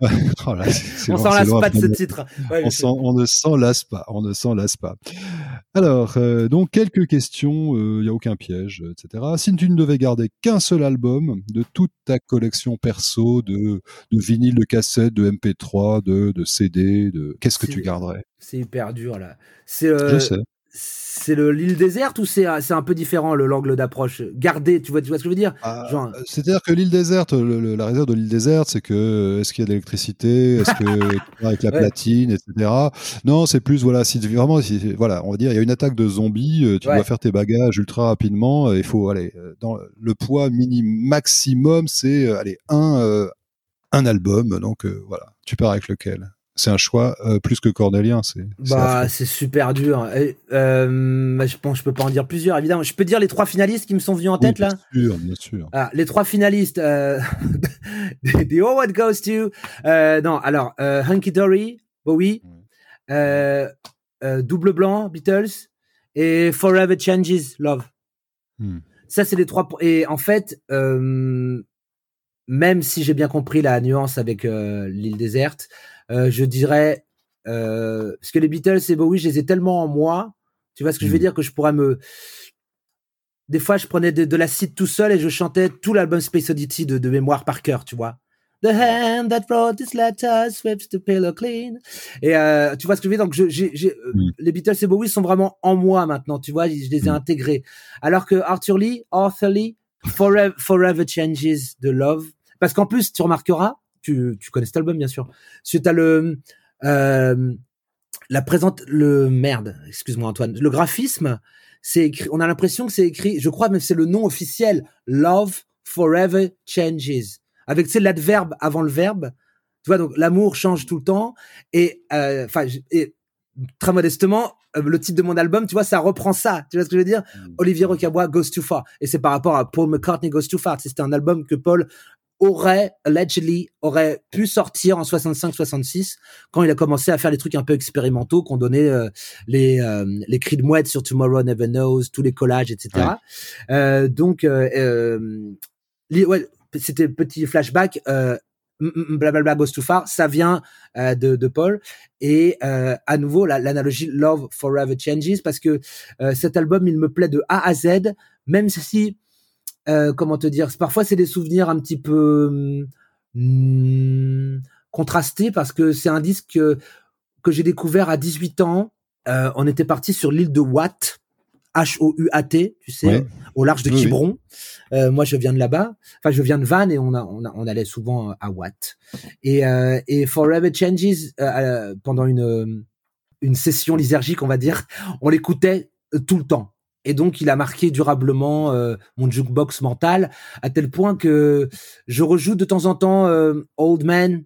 oh là, on s'en lasse pas de ce titre. on, ne s'en lasse pas. On ne s'en lasse pas. Alors, euh, donc quelques questions. Il euh, n'y a aucun piège, etc. Si tu ne devais garder qu'un seul album de toute ta collection perso de, de vinyle, de cassette, de MP3, de, de CD, de qu'est-ce que tu garderais? C'est hyper dur là. C'est. Je sais c'est le l'île déserte ou c'est c'est un peu différent le l'angle d'approche? Garder tu vois tu vois ce que je veux dire? Ah, c'est-à-dire que l'île déserte la réserve de l'île déserte c'est que est-ce qu'il y a de l'électricité? Est-ce que avec la platine etc non c'est plus voilà si vraiment si, voilà on va dire il y a une attaque de zombies euh, tu dois faire tes bagages ultra rapidement il faut aller euh, dans le poids mini maximum c'est euh, aller un un album donc voilà tu pars avec lequel? C'est un choix euh, plus que cornélien. C'est bah c'est super dur. euh, bah, je pense je peux pas en dire plusieurs évidemment. Je peux dire les trois finalistes qui me sont venus en tête bien là. Bien sûr, bien sûr. Ah, les trois finalistes. Euh, the All What Goes to. Euh, non, alors euh, Hunky Dory, Bowie, euh, Double Blanc, Beatles et Forever Changes, Love. Hmm. Ça c'est les trois. Et en fait. même si j'ai bien compris la nuance avec l'île déserte, euh, je dirais, euh, parce que les Beatles et Bowie, je les ai tellement en moi, tu vois ce que je veux mm. dire, que je pourrais me... Des fois, je prenais de, l'acide tout seul et je chantais tout l'album Space Oddity de, mémoire par cœur, tu vois. The hand that wrote this letter sweeps the pillow clean. Et euh, tu vois ce que je veux dire? Donc, je, j'ai, mm. les Beatles et Bowie sont vraiment en moi maintenant, tu vois, je les ai mm. intégrés. Alors que Arthur Lee, Arthur Lee, Forever, Forever Changes the Love. Parce qu'en plus, tu remarqueras, tu, tu connais cet album bien sûr. Si as le euh, la présente le merde, excuse-moi Antoine, le graphisme, c'est écrit, on a l'impression que c'est écrit, je crois mais c'est le nom officiel, Love Forever Changes, avec tu sais l'adverbe avant le verbe. Tu vois donc l'amour change tout le temps et euh, enfin très modestement euh, le titre de mon album, tu vois, ça reprend ça. Tu vois ce que je veux dire? Mm. Olivier Rocabois Goes Too Far. Et c'est par rapport à Paul McCartney Goes Too Far. C'était un album que Paul aurait allegedly aurait pu sortir en 65-66 quand il a commencé à faire des trucs un peu expérimentaux qu'on donnait euh, les euh, les cris de mouette sur Tomorrow Never Knows, tous les collages, etc. Euh, donc euh, ouais, c'était petit flashback. Blablabla goes too far, ça vient de, de, Paul et à nouveau l'analogie Love Forever Changes parce que cet album il me plaît de A à Z même si euh, comment te dire Parfois, c'est des souvenirs un petit peu hmm, contrastés parce que c'est un disque que, que j'ai découvert à 18 ans. Euh, on était parti sur l'île de Watt, H-O-U-A-T, tu sais, au large de Quiberon. Euh, moi, je viens de là-bas. Enfin, je viens de Vannes et on, a, on, a, on allait souvent à Watt. Et, euh, et Forever Changes, euh, pendant une, une session lysergique, on va dire, on l'écoutait tout le temps. Et donc, il a marqué durablement euh, mon jukebox mental, à tel point que je rejoue de temps en temps euh, Old Man,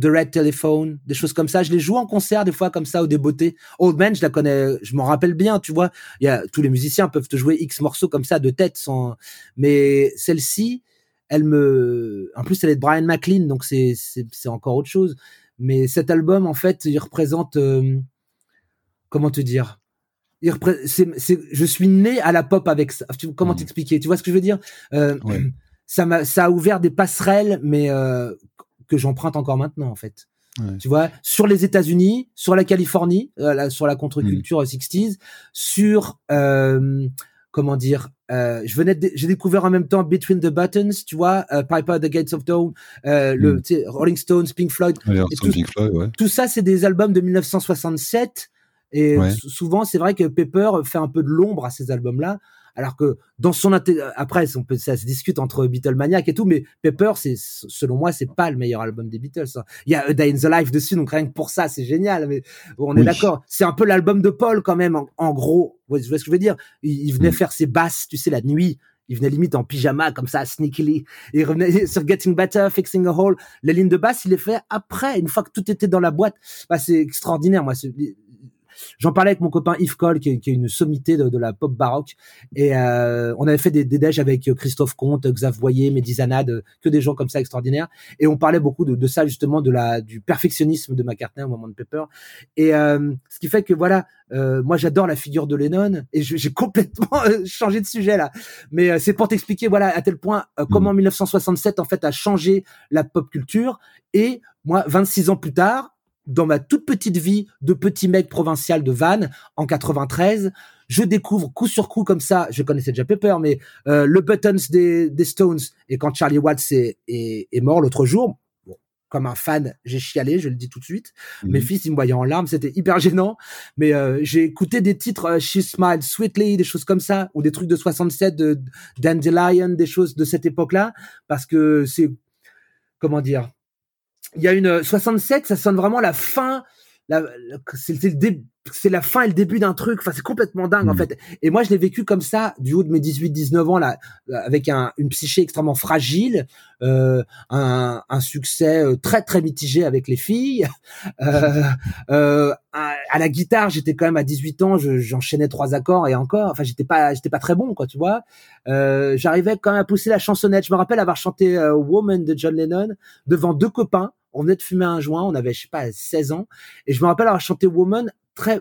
The Red Telephone, des choses comme ça. Je les joue en concert des fois comme ça au débeauté. Old Man, je la connais, je m'en rappelle bien, tu vois. Y a tous les musiciens peuvent te jouer X morceaux comme ça de tête, sans. Mais celle-ci, elle me. En plus, elle est de Brian McLean, donc c'est c'est encore autre chose. Mais cet album, en fait, il représente. Euh, comment te dire? Je suis né à la pop avec ça. Comment mmh. t'expliquer? Tu vois ce que je veux dire? Euh, Ça m'a, ça a ouvert des passerelles, mais euh, que j'emprunte encore maintenant en fait. Tu vois, sur les États-Unis, sur la Californie, euh, sur la contre-culture 60s, mmh. sur comment dire, je venais, j'ai découvert en même temps Between the Buttons, tu vois, Piper at the Gates of Dawn, le mmh. Rolling Stones, Pink Floyd, tout, Pink Floyd ouais. tout ça, c'est des albums de 1967 et souvent, c'est vrai que Pepper fait un peu de l'ombre à ces albums-là, alors que dans son après, on peut, ça se discute entre Beatlemaniac et tout, mais Pepper, c'est selon moi, c'est pas le meilleur album des Beatles. Hein. Il y a A Day in the Life dessus, donc rien que pour ça, c'est génial. Mais on est d'accord. C'est un peu l'album de Paul quand même, en, gros. Vous voyez ce que je veux dire? Il, venait mm. faire ses basses, tu sais, la nuit il venait limite en pyjama comme ça, sneakily. Il revenait sur Getting Better, Fixing a Hole. Les lignes de basse, il les fait après, une fois que tout était dans la boîte. Bah, c'est extraordinaire, moi j'en parlais avec mon copain Yves Cole, qui est, qui est une sommité de, de, la pop baroque, et euh, on avait fait des, des déj avec Christophe Comte, Xav Voyer, Médizanade, que des gens comme ça extraordinaires, et on parlait beaucoup de, de, ça justement, de la du perfectionnisme de McCartney au moment de Pepper, et euh, ce qui fait que voilà, euh, moi j'adore la figure de Lennon, et j'ai complètement changé de sujet là, mais c'est pour t'expliquer voilà à tel point comment 1967 mmh. en fait a changé la pop culture, et moi 26 ans plus tard dans ma toute petite vie de petit mec provincial de Vannes en 93, je découvre coup sur coup comme ça, je connaissais déjà Pepper, mais euh, le Buttons des, des, Stones et quand Charlie Watts est, est, est mort l'autre jour, bon, comme un fan, j'ai chialé, je le dis tout de suite. Mhm. Mes fils, ils me voyaient en larmes, c'était hyper gênant, mais euh, j'ai écouté des titres euh, She Smiled Sweetly, des choses comme ça, ou des trucs de 67 de Dandelion, des choses de cette époque-là, parce que c'est comment dire il y a une 67, ça sonne vraiment la fin. La, c'est le début c'est la fin et le début d'un truc. Enfin, c'est complètement dingue en mm. fait. Et moi, je l'ai vécu comme ça du haut de mes 18-19 ans là, avec un, une psyché extrêmement fragile, euh, un, un, succès euh, très très mitigé avec les filles. Euh, euh, à, la guitare, j'étais quand même à 18 ans, j'enchaînais trois accords et encore. Enfin, j'étais pas j'étais pas très bon quoi, tu vois. Euh, J'arrivais quand même à pousser la chansonnette. Je me rappelle avoir chanté euh, Woman de John Lennon devant deux copains on venait de fumer un joint, on avait je sais pas 16 ans et je me rappelle avoir chanté Woman très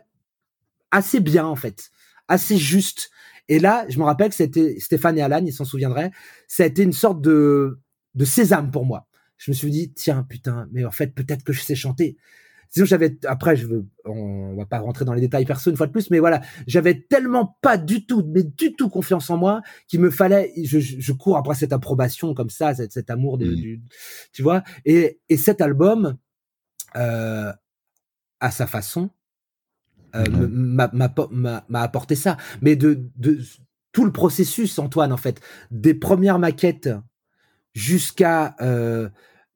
assez bien en fait, assez juste. Et là, je me rappelle que c'était Stéphane et Alan, ils s'en souviendraient. Ça a été une sorte de de sésame pour moi. Je me suis dit tiens putain, mais en fait peut-être que je sais chanter. Sinon j'avais après je veux on va pas rentrer dans les détails perso une fois de plus, mais voilà j'avais tellement pas du tout mais du tout confiance en moi qu'il me fallait je, je, cours après cette approbation comme ça cet, cet amour de, mmh. du tu vois et et cet album euh, à sa façon euh, m'a apporté ça. Mais de, de tout le processus, Antoine, en fait, des premières maquettes jusqu'à euh,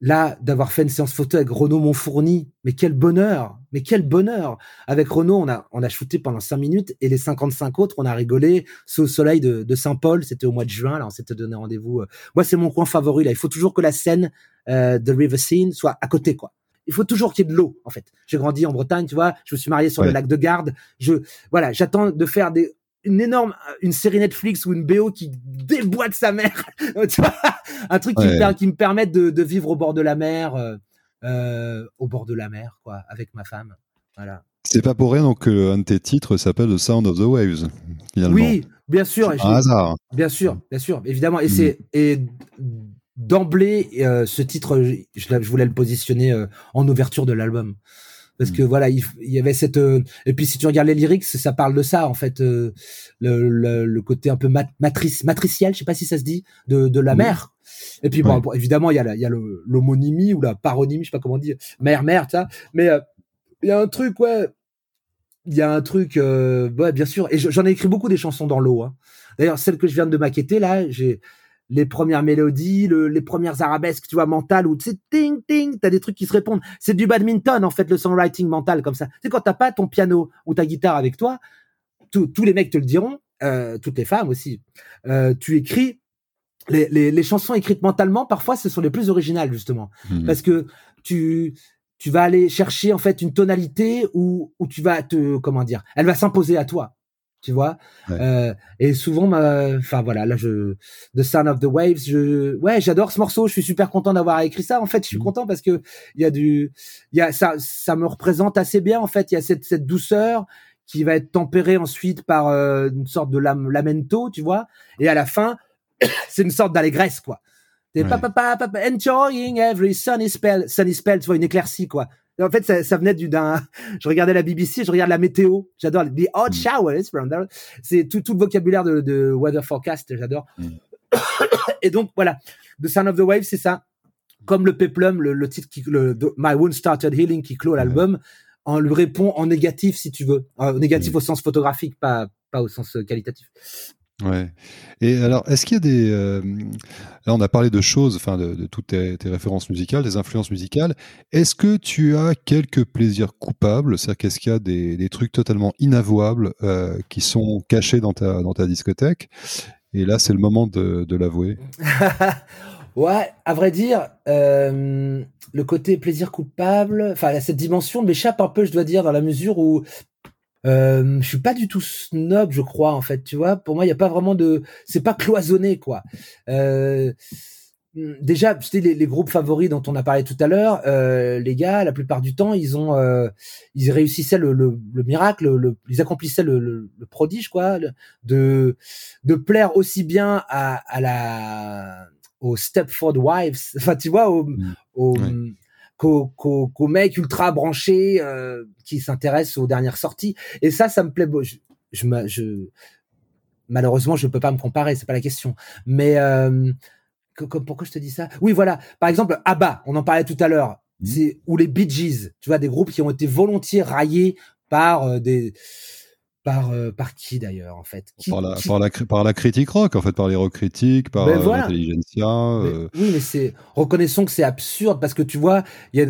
là d'avoir fait une séance photo avec Renaud Monfourni. Mais quel bonheur, mais quel bonheur Avec Renaud, on a on a shooté pendant cinq minutes et les 55 autres, on a rigolé sous le soleil de, de Saint-Paul. C'était au mois de juin. Là, on s'était donné rendez-vous. Euh. Moi, c'est mon coin favori. Là, il faut toujours que la scène euh, de River Scene soit à côté, quoi il faut toujours qu'il y ait de l'eau en fait. J'ai grandi en Bretagne, tu vois, je me suis marié sur le lac de Garde. Je voilà, j'attends de faire des une énorme une série Netflix ou une BO qui déboîte sa mère, tu vois, un truc qui, me, qui me permette de, de, vivre au bord de la mer, euh, euh, au bord de la mer, quoi, avec ma femme. Voilà. C'est pas pour rien donc un de tes titres s'appelle The Sound of the Waves. Finalement. Oui, bien sûr. Un hasard. Bien sûr, bien sûr, évidemment. Et mm. c'est et d'emblée, euh, ce titre, je, voulais le positionner euh, en ouverture de l'album. Parce hmm. que voilà, il, y avait cette euh, et puis si tu regardes les lyrics, ça parle de ça en fait, le, le, côté un peu matrice matriciel, je sais pas si ça se dit, de, de la mère. Et puis bon, évidemment, il y a il y a l'homonymie ou la paronymie, je sais pas comment dire, mère mère, ça. Mais il y a un truc ouais, il y a un truc ouais bien sûr. Et j'en ai écrit beaucoup des chansons dans l'eau. Hein. D'ailleurs, celle que je viens de maqueter là, j'ai les premières mélodies, les premières arabesques, tu vois, mentales, où tu sais, ting, ting, t'as des trucs qui se répondent. C'est du badminton, en fait, le songwriting mental, comme ça. Sais, quand t'as pas ton piano ou ta guitare avec toi, tous les mecs te le diront, euh, toutes les femmes aussi, euh, tu écris, les, les, chansons écrites mentalement, parfois, ce sont les plus originales, justement. Mmh. Parce que tu, tu vas aller chercher, en fait, une tonalité où, où tu vas te, comment dire, elle va s'imposer à toi tu vois? Euh, et souvent, enfin voilà, là je, The Sound of the Waves, je, ouais, j'adore ce morceau. Je suis super content d'avoir écrit ça. En fait, je suis mmh. content parce que il y a du, il y a ça, ça me représente assez bien. En fait, il y a cette cette douceur qui va être tempérée ensuite par euh, une sorte de lamento, tu vois? Et à la fin, c'est une sorte d'allégresse, quoi. Ouais. enjoying every sunny spell, sunny spell, tu vois, une éclaircie, quoi. En fait, ça, ça venait d'un. Je regardais la BBC, je regarde la météo. J'adore the hot mm. showers C'est tout, tout le vocabulaire de, de weather forecast. J'adore. Mm. Et donc voilà, The Sound of the Wave, c'est ça. Comme le Peplum, le, le titre qui, le, My Wound Started Healing qui clôt l'album, on lui répond en négatif si tu veux, en négatif mm. au sens photographique, pas pas au sens euh, qualitatif. Ouais. Et alors, est-ce qu'il y a des. Euh, là, on a parlé de choses, enfin, de, toutes tes, références musicales, des influences musicales. Est-ce que tu as quelques plaisirs coupables? C'est-à-dire qu'est-ce qu'il y a des, trucs totalement inavouables euh, qui sont cachés dans ta, dans ta discothèque? Et là, c'est le moment de, l'avouer. ouais, à vrai dire, euh, le côté plaisir coupable, enfin, cette dimension m'échappe un peu, je dois dire, dans la mesure où Euh, je suis pas du tout snob, je crois en fait. Tu vois, pour moi, il y a pas vraiment de, c'est pas cloisonné quoi. Euh, déjà, tu sais, les, les, groupes favoris dont on a parlé tout à l'heure, euh, les gars, la plupart du temps, ils ont, euh, ils réussissaient le, le, le miracle, le, ils accomplissaient le, le, prodige, quoi, de de plaire aussi bien à, à la aux Stepford Wives, enfin, tu vois, aux, mmh. aux qu'aux mecs ultra branchés euh, qui s'intéressent aux dernières sorties. Et ça, ça me plaît. Je, je, je malheureusement, je peux pas me comparer, c'est pas la question. Mais euh, pourquoi je te dis ça? Oui, voilà. Par exemple, ABBA, on en parlait tout à l'heure. Mmh. C'est ou les Bee Gees, tu vois, des groupes qui ont été volontiers raillés par euh, des par euh, par qui d'ailleurs en fait? Par, la, par, la, par la critique rock en fait par les rock critiques par ben euh, l'intelligentsia euh. oui mais c'est reconnaissons que c'est absurde parce que tu vois il y a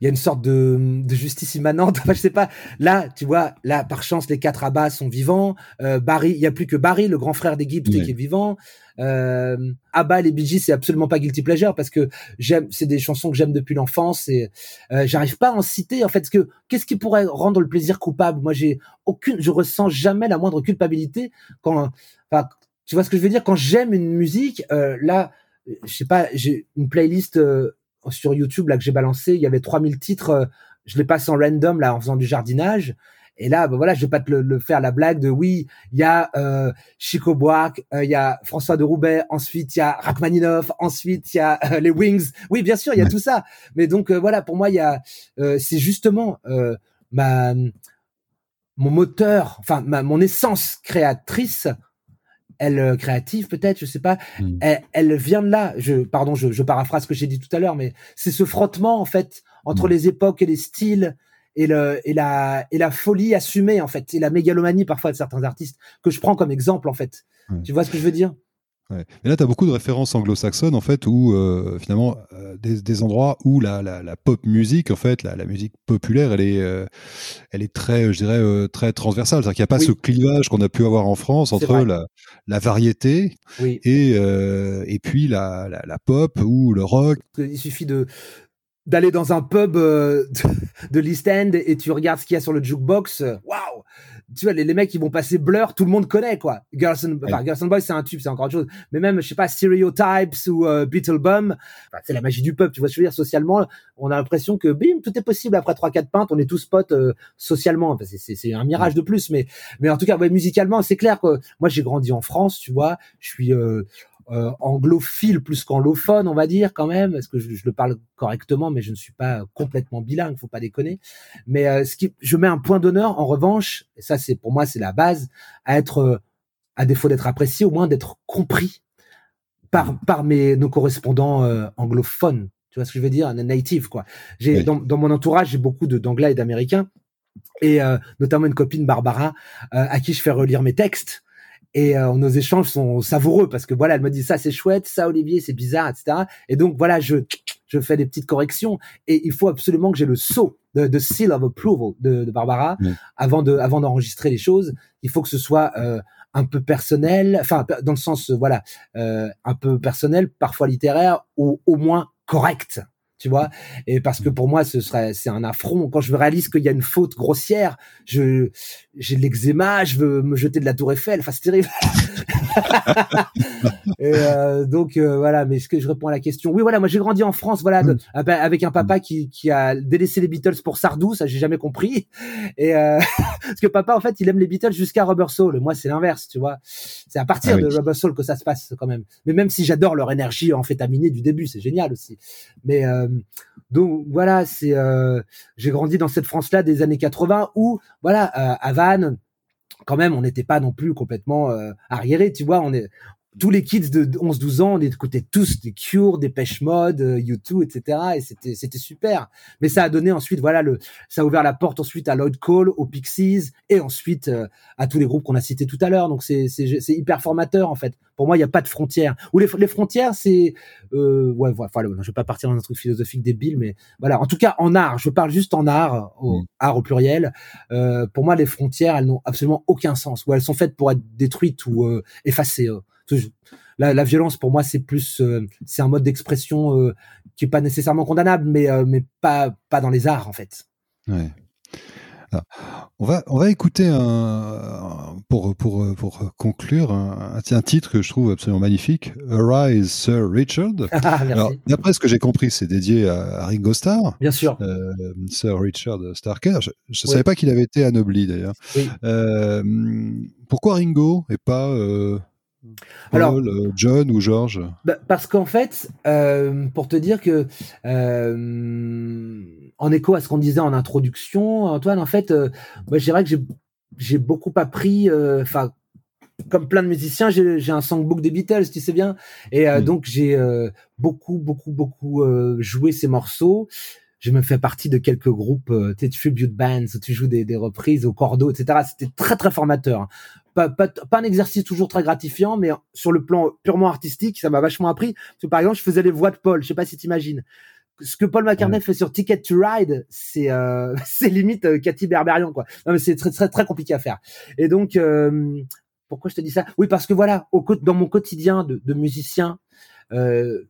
il y a une sorte de, de justice immanente. Enfin, je sais pas. Là, tu vois, là, par chance, les quatre abats sont vivants. Euh, Barry, il y a plus que Barry, le grand frère des Gibbs, qui est vivant. Euh, Abba les Bee c'est absolument pas guilty pleasure parce que j'aime, c'est des chansons que j'aime depuis l'enfance et euh, j'arrive pas à en citer en fait. que qu'est-ce qui pourrait rendre le plaisir coupable? Moi, j'ai aucune, je ressens jamais la moindre culpabilité quand, enfin, tu vois ce que je veux dire? Quand j'aime une musique, euh, là, je sais pas, j'ai une playlist euh, sur YouTube là que j'ai balancé, il y avait 3000 titres, euh, je les passe en random là en faisant du jardinage. Et là, ben voilà, je vais pas te le, faire la blague de oui, il y a euh, Chico Buarque, euh, il y a François de Roubaix, ensuite il y a Rachmaninoff, ensuite il y a euh, les Wings. Oui, bien sûr, il y a tout ça. Mais donc voilà, pour moi, il y a, c'est justement ma mon moteur, enfin ma, mon essence créatrice elle euh, créative peut-être, je sais pas, hmm. elle, vient de là. Je pardon, je, je paraphrase ce que j'ai dit tout à l'heure, mais c'est ce frottement en fait entre hmm. les époques et les styles et le et la et la folie assumée en fait et la mégalomanie parfois de certains artistes que je prends comme exemple en fait. Tu vois ce que je veux dire? Ouais. Et là, tu as beaucoup de références anglo-saxonnes, en fait, où euh, finalement, euh, des, des, endroits où la, la, la, pop musique, en fait, la, la musique populaire, elle est, euh, elle est très, je dirais, très transversale. C'est-à-dire qu'il n'y a pas ce clivage qu'on a pu avoir en France entre la, variété oui. et, et puis la, la, pop ou le rock. Il suffit de, d'aller dans un pub de, de l'East End et tu regardes ce qu'il y a sur le jukebox. Waouh tu vois, les, les, mecs qui vont passer Blur, tout le monde connaît, quoi. Girls and, enfin, Girls and Boys, c'est un tube, c'est encore autre chose. Mais même, je sais pas, Stereotypes ou euh, Beetlebum, c'est la magie du peuple, tu vois je veux dire, socialement, on a l'impression que, bim, tout est possible après trois quatre pintes, on est tous potes euh, socialement. c'est un mirage de plus, mais, mais en tout cas, ouais, musicalement, c'est clair que moi, j'ai grandi en France, tu vois, je suis, euh, euh, anglophile plus qu'anglophone, on va dire quand même, parce que je, le parle correctement, mais je ne suis pas complètement bilingue, faut pas déconner. Mais euh, ce qui, je mets un point d'honneur, en revanche, et ça c'est pour moi c'est la base, à être, euh, à défaut d'être apprécié, au moins d'être compris par par mes nos correspondants anglophones. Tu vois ce que je veux dire, un native quoi. J'ai dans, dans mon entourage j'ai beaucoup de d'anglais et d'américains et notamment une copine Barbara à qui je fais relire mes textes et euh, nos échanges sont savoureux parce que voilà, elle me dit ça c'est chouette, ça Olivier c'est bizarre, etc. Et donc voilà, je je fais des petites corrections et il faut absolument que j'ai le saut de, de, seal of approval de, de Barbara avant de avant d'enregistrer les choses. Il faut que ce soit euh, un peu personnel, enfin dans le sens voilà euh, un peu personnel, parfois littéraire ou au moins correct tu vois. Et parce que pour moi ce serait c'est un affront. Quand je réalise qu'il y a une faute grossière je j'ai de l'eczéma je veux me jeter de la tour Eiffel. Enfin c'est terrible et euh, donc euh, voilà mais ce que je réponds à la question. Oui voilà moi j'ai grandi en France voilà mm. ah ben, avec un papa qui qui a délaissé les Beatles pour Sardou ça j'ai jamais compris. Et euh, parce que papa en fait il aime les Beatles jusqu'à Rubber Soul. Moi c'est l'inverse tu vois. C'est à partir ah de Rubber Soul que ça se passe quand même. Mais même si j'adore leur énergie amphétaminée du début c'est génial aussi. Mais euh, donc voilà, c'est euh, j'ai grandi dans cette France-là des années 80 où voilà euh, à Vannes quand même on n'était pas non plus complètement euh, arriéré, tu vois, on est tous les kids de 11-12 ans, on écoutait tous des Cure, des Pêche Mode, U2, etc. Et c'était c'était super. Mais ça a donné ensuite, voilà, le ça a ouvert la porte ensuite à Lloyd Cole, aux Pixies et ensuite euh, à tous les groupes qu'on a cités tout à l'heure. Donc c'est c'est c'est hyper formateur en fait. Pour moi, il n'y a pas de frontières. Ou les les frontières, c'est euh, ouais, voilà. Je vais pas partir dans un truc philosophique débile, mais voilà. En tout cas, en art, je parle juste en art, au mm. art au pluriel. Euh, pour moi, les frontières, elles n'ont absolument aucun sens. Ou elles sont faites pour être détruites ou euh, effacées. La, la violence pour moi c'est plus euh, c'est un mode d'expression euh, qui est pas nécessairement condamnable mais euh, mais pas pas dans les arts en fait. Ouais. On va, on va écouter un, pour, pour, pour conclure un, un, titre que je trouve absolument magnifique, Arise Sir Richard. Ah, d'après ce que j'ai compris, c'est dédié à, Ringo Starr. Bien sûr. Euh, Sir Richard Starker. Je ne savais pas qu'il avait été anobli d'ailleurs. Euh, pourquoi Ringo et pas euh, Paul, Alors, John ou George bah, Parce qu'en fait, pour te dire que en écho à ce qu'on disait en introduction, Antoine, en fait, euh, moi, je dirais que j'ai beaucoup appris, euh, enfin, comme plein de musiciens, j'ai un songbook des Beatles, tu sais bien, et euh, donc j'ai beaucoup, beaucoup, beaucoup joué ces morceaux. J'ai même fait partie de quelques groupes, tu sais, tribute bands où tu joues des, des reprises au cordeau, etc. C'était très, très formateur. Pas, pas, pas, un exercice toujours très gratifiant, mais sur le plan purement artistique, ça m'a vachement appris. Parce que, par exemple, je faisais les voix de Paul. Je sais pas si tu imagines ce que Paul McCartney fait sur Ticket to Ride, c'est euh, c'est limite euh, Cathy Berberian quoi. Non mais c'est très très très compliqué à faire. Et donc euh, pourquoi je te dis ça? Oui parce que voilà, au dans mon quotidien de, de musicien, euh,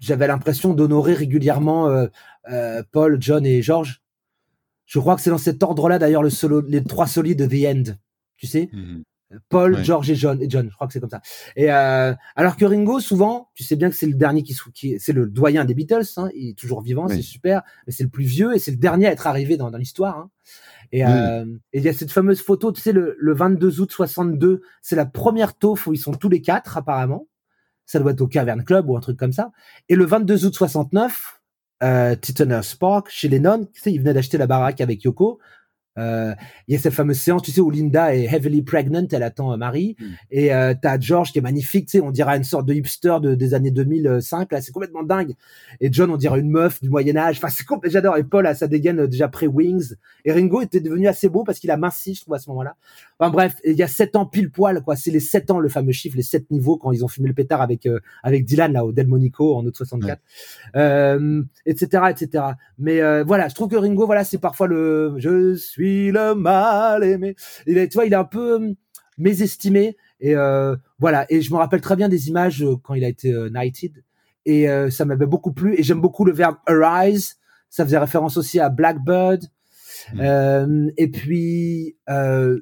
j'avais l'impression d'honorer régulièrement euh, Paul, John et George. Je crois que c'est dans cet ordre-là d'ailleurs le solo, les trois solis de The End. Tu sais, mmh Paul, George et John, et John, je crois que c'est comme ça. Et euh, alors que Ringo, souvent, tu sais bien que c'est le dernier qui, qui c'est le doyen des Beatles, hein, il est toujours vivant, c'est super, mais c'est le plus vieux et c'est le dernier à être arrivé dans, dans l'histoire. Hein. Et euh, il y a cette fameuse photo, tu sais, le, le 22 août 62, c'est la première taufe où ils sont tous les quatre apparemment. Ça doit être au Cavern Club ou un truc comme ça. Et le 22 août 69, euh, Titaner's Park, chez Lennon, tu sais, il venait d'acheter la baraque avec Yoko. Euh, il y a cette fameuse séance, tu sais, où Linda est heavily pregnant, elle attend Marie, mm. et euh, t'as George qui est magnifique, tu sais, on dirait une sorte de hipster de, des années 2005, là, c'est complètement dingue. Et John, on dirait une meuf du Moyen Âge, enfin, c'est complètement, j'adore. Et Paul a sa dégaine euh, déjà pré-Wings, et Ringo était devenu assez beau parce qu'il a minci, je trouve, à ce moment-là. Enfin bref, il y a sept ans pile poil, quoi. C'est les sept ans, le fameux chiffre, les sept niveaux quand ils ont fumé le pétard avec euh, avec Dylan là au Delmonico en août 64, euh, etc., etc. Mais voilà, je trouve que Ringo, voilà, c'est parfois le je suis le mal aimé. Il est, tu vois, il est un peu hum, mésestimé et euh, voilà. Et je me rappelle très bien des images euh, quand il a été euh, knighted et ça m'avait beaucoup plu. Et j'aime beaucoup le verbe arise. Ça faisait référence aussi à Blackbird. Mmh. et puis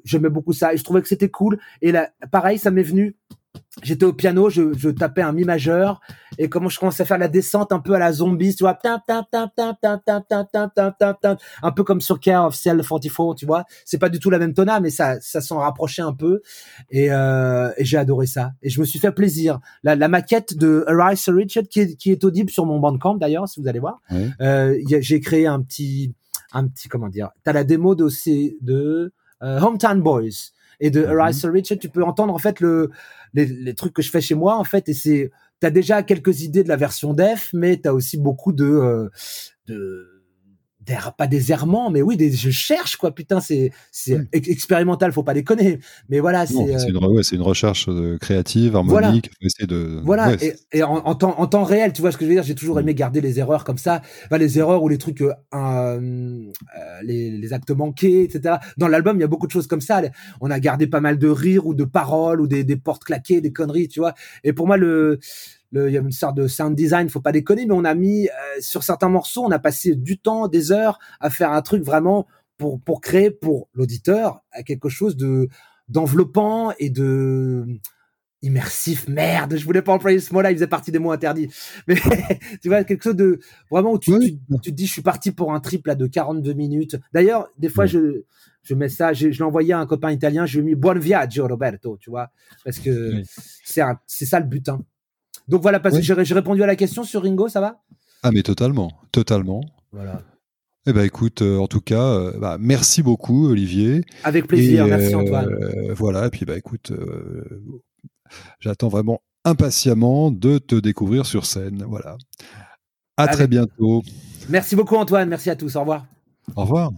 j'aimais beaucoup ça et je trouvais que c'était cool. Et là, pareil, ça m'est venu j'étais au piano, je, je, tapais un mi majeur et comment je commençais à faire la descente un peu à la zombie, tu vois, un peu comme sur Care of Cell 44, tu vois. C'est pas du tout la même tona, mais ça, ça s'en rapprochait un peu et, euh, et j'ai adoré ça et je me suis fait plaisir. La, la maquette de Arise Richard qui est, qui est audible sur mon Bandcamp d'ailleurs, si vous allez voir. Euh, j'ai créé un petit, un petit comment dire. T'as la démo de, de euh, Hometown Boys et de Arise Richard, tu peux entendre en fait le les, trucs que je fais chez moi en fait et c'est t'as déjà quelques idées de la version def mais t'as aussi beaucoup de euh, pas des errements, mais oui, des, je cherche quoi. Putain, c'est c'est expérimental, faut pas déconner. Mais voilà, c'est c'est une, ouais, une, recherche euh, créative, harmonique. Voilà, de, voilà. et, et en, en, temps en temps réel, tu vois ce que je veux dire? J'ai toujours mm. aimé garder les erreurs comme ça, enfin, les erreurs ou les trucs, euh, euh, les, les, actes manqués, etc. Dans l'album, il y a beaucoup de choses comme ça. On a gardé pas mal de rires ou de paroles ou des, des portes claquées, des conneries, tu vois. Et pour moi, le il y a une sorte de sound design, faut pas déconner, mais on a mis euh, sur certains morceaux, on a passé du temps, des heures à faire un truc vraiment pour pour créer pour l'auditeur quelque chose de d'enveloppant et de immersif. Merde, je voulais pas employer ce mot-là, il faisait partie des mots interdits. Mais tu vois quelque chose de vraiment où tu, tu, te dis je suis parti pour un triple là de 42 minutes. D'ailleurs, des fois je je mets ça, je, je l'ai envoyé à un copain italien, je lui ai mis Buon viaggio Roberto, tu vois, parce que c'est c'est ça le but. Hein. Donc voilà, parce que j'ai répondu à la question sur Ringo, ça va? Ah mais totalement, totalement. Voilà. Eh ben écoute, euh, en tout cas, euh, bah, merci beaucoup Olivier. Avec plaisir, merci Antoine. Euh, voilà, et puis bah écoute, j'attends vraiment impatiemment de te découvrir sur scène. Voilà. À très bientôt. Merci beaucoup Antoine, merci à tous, au revoir. Au revoir.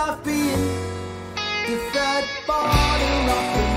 I've been if that bottle of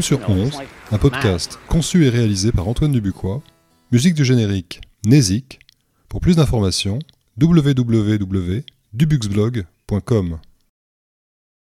Sur 11, un podcast conçu et réalisé par Antoine Dubuquois. Musique du générique, Nésic. Pour plus d'informations, www.dubuxblog.com.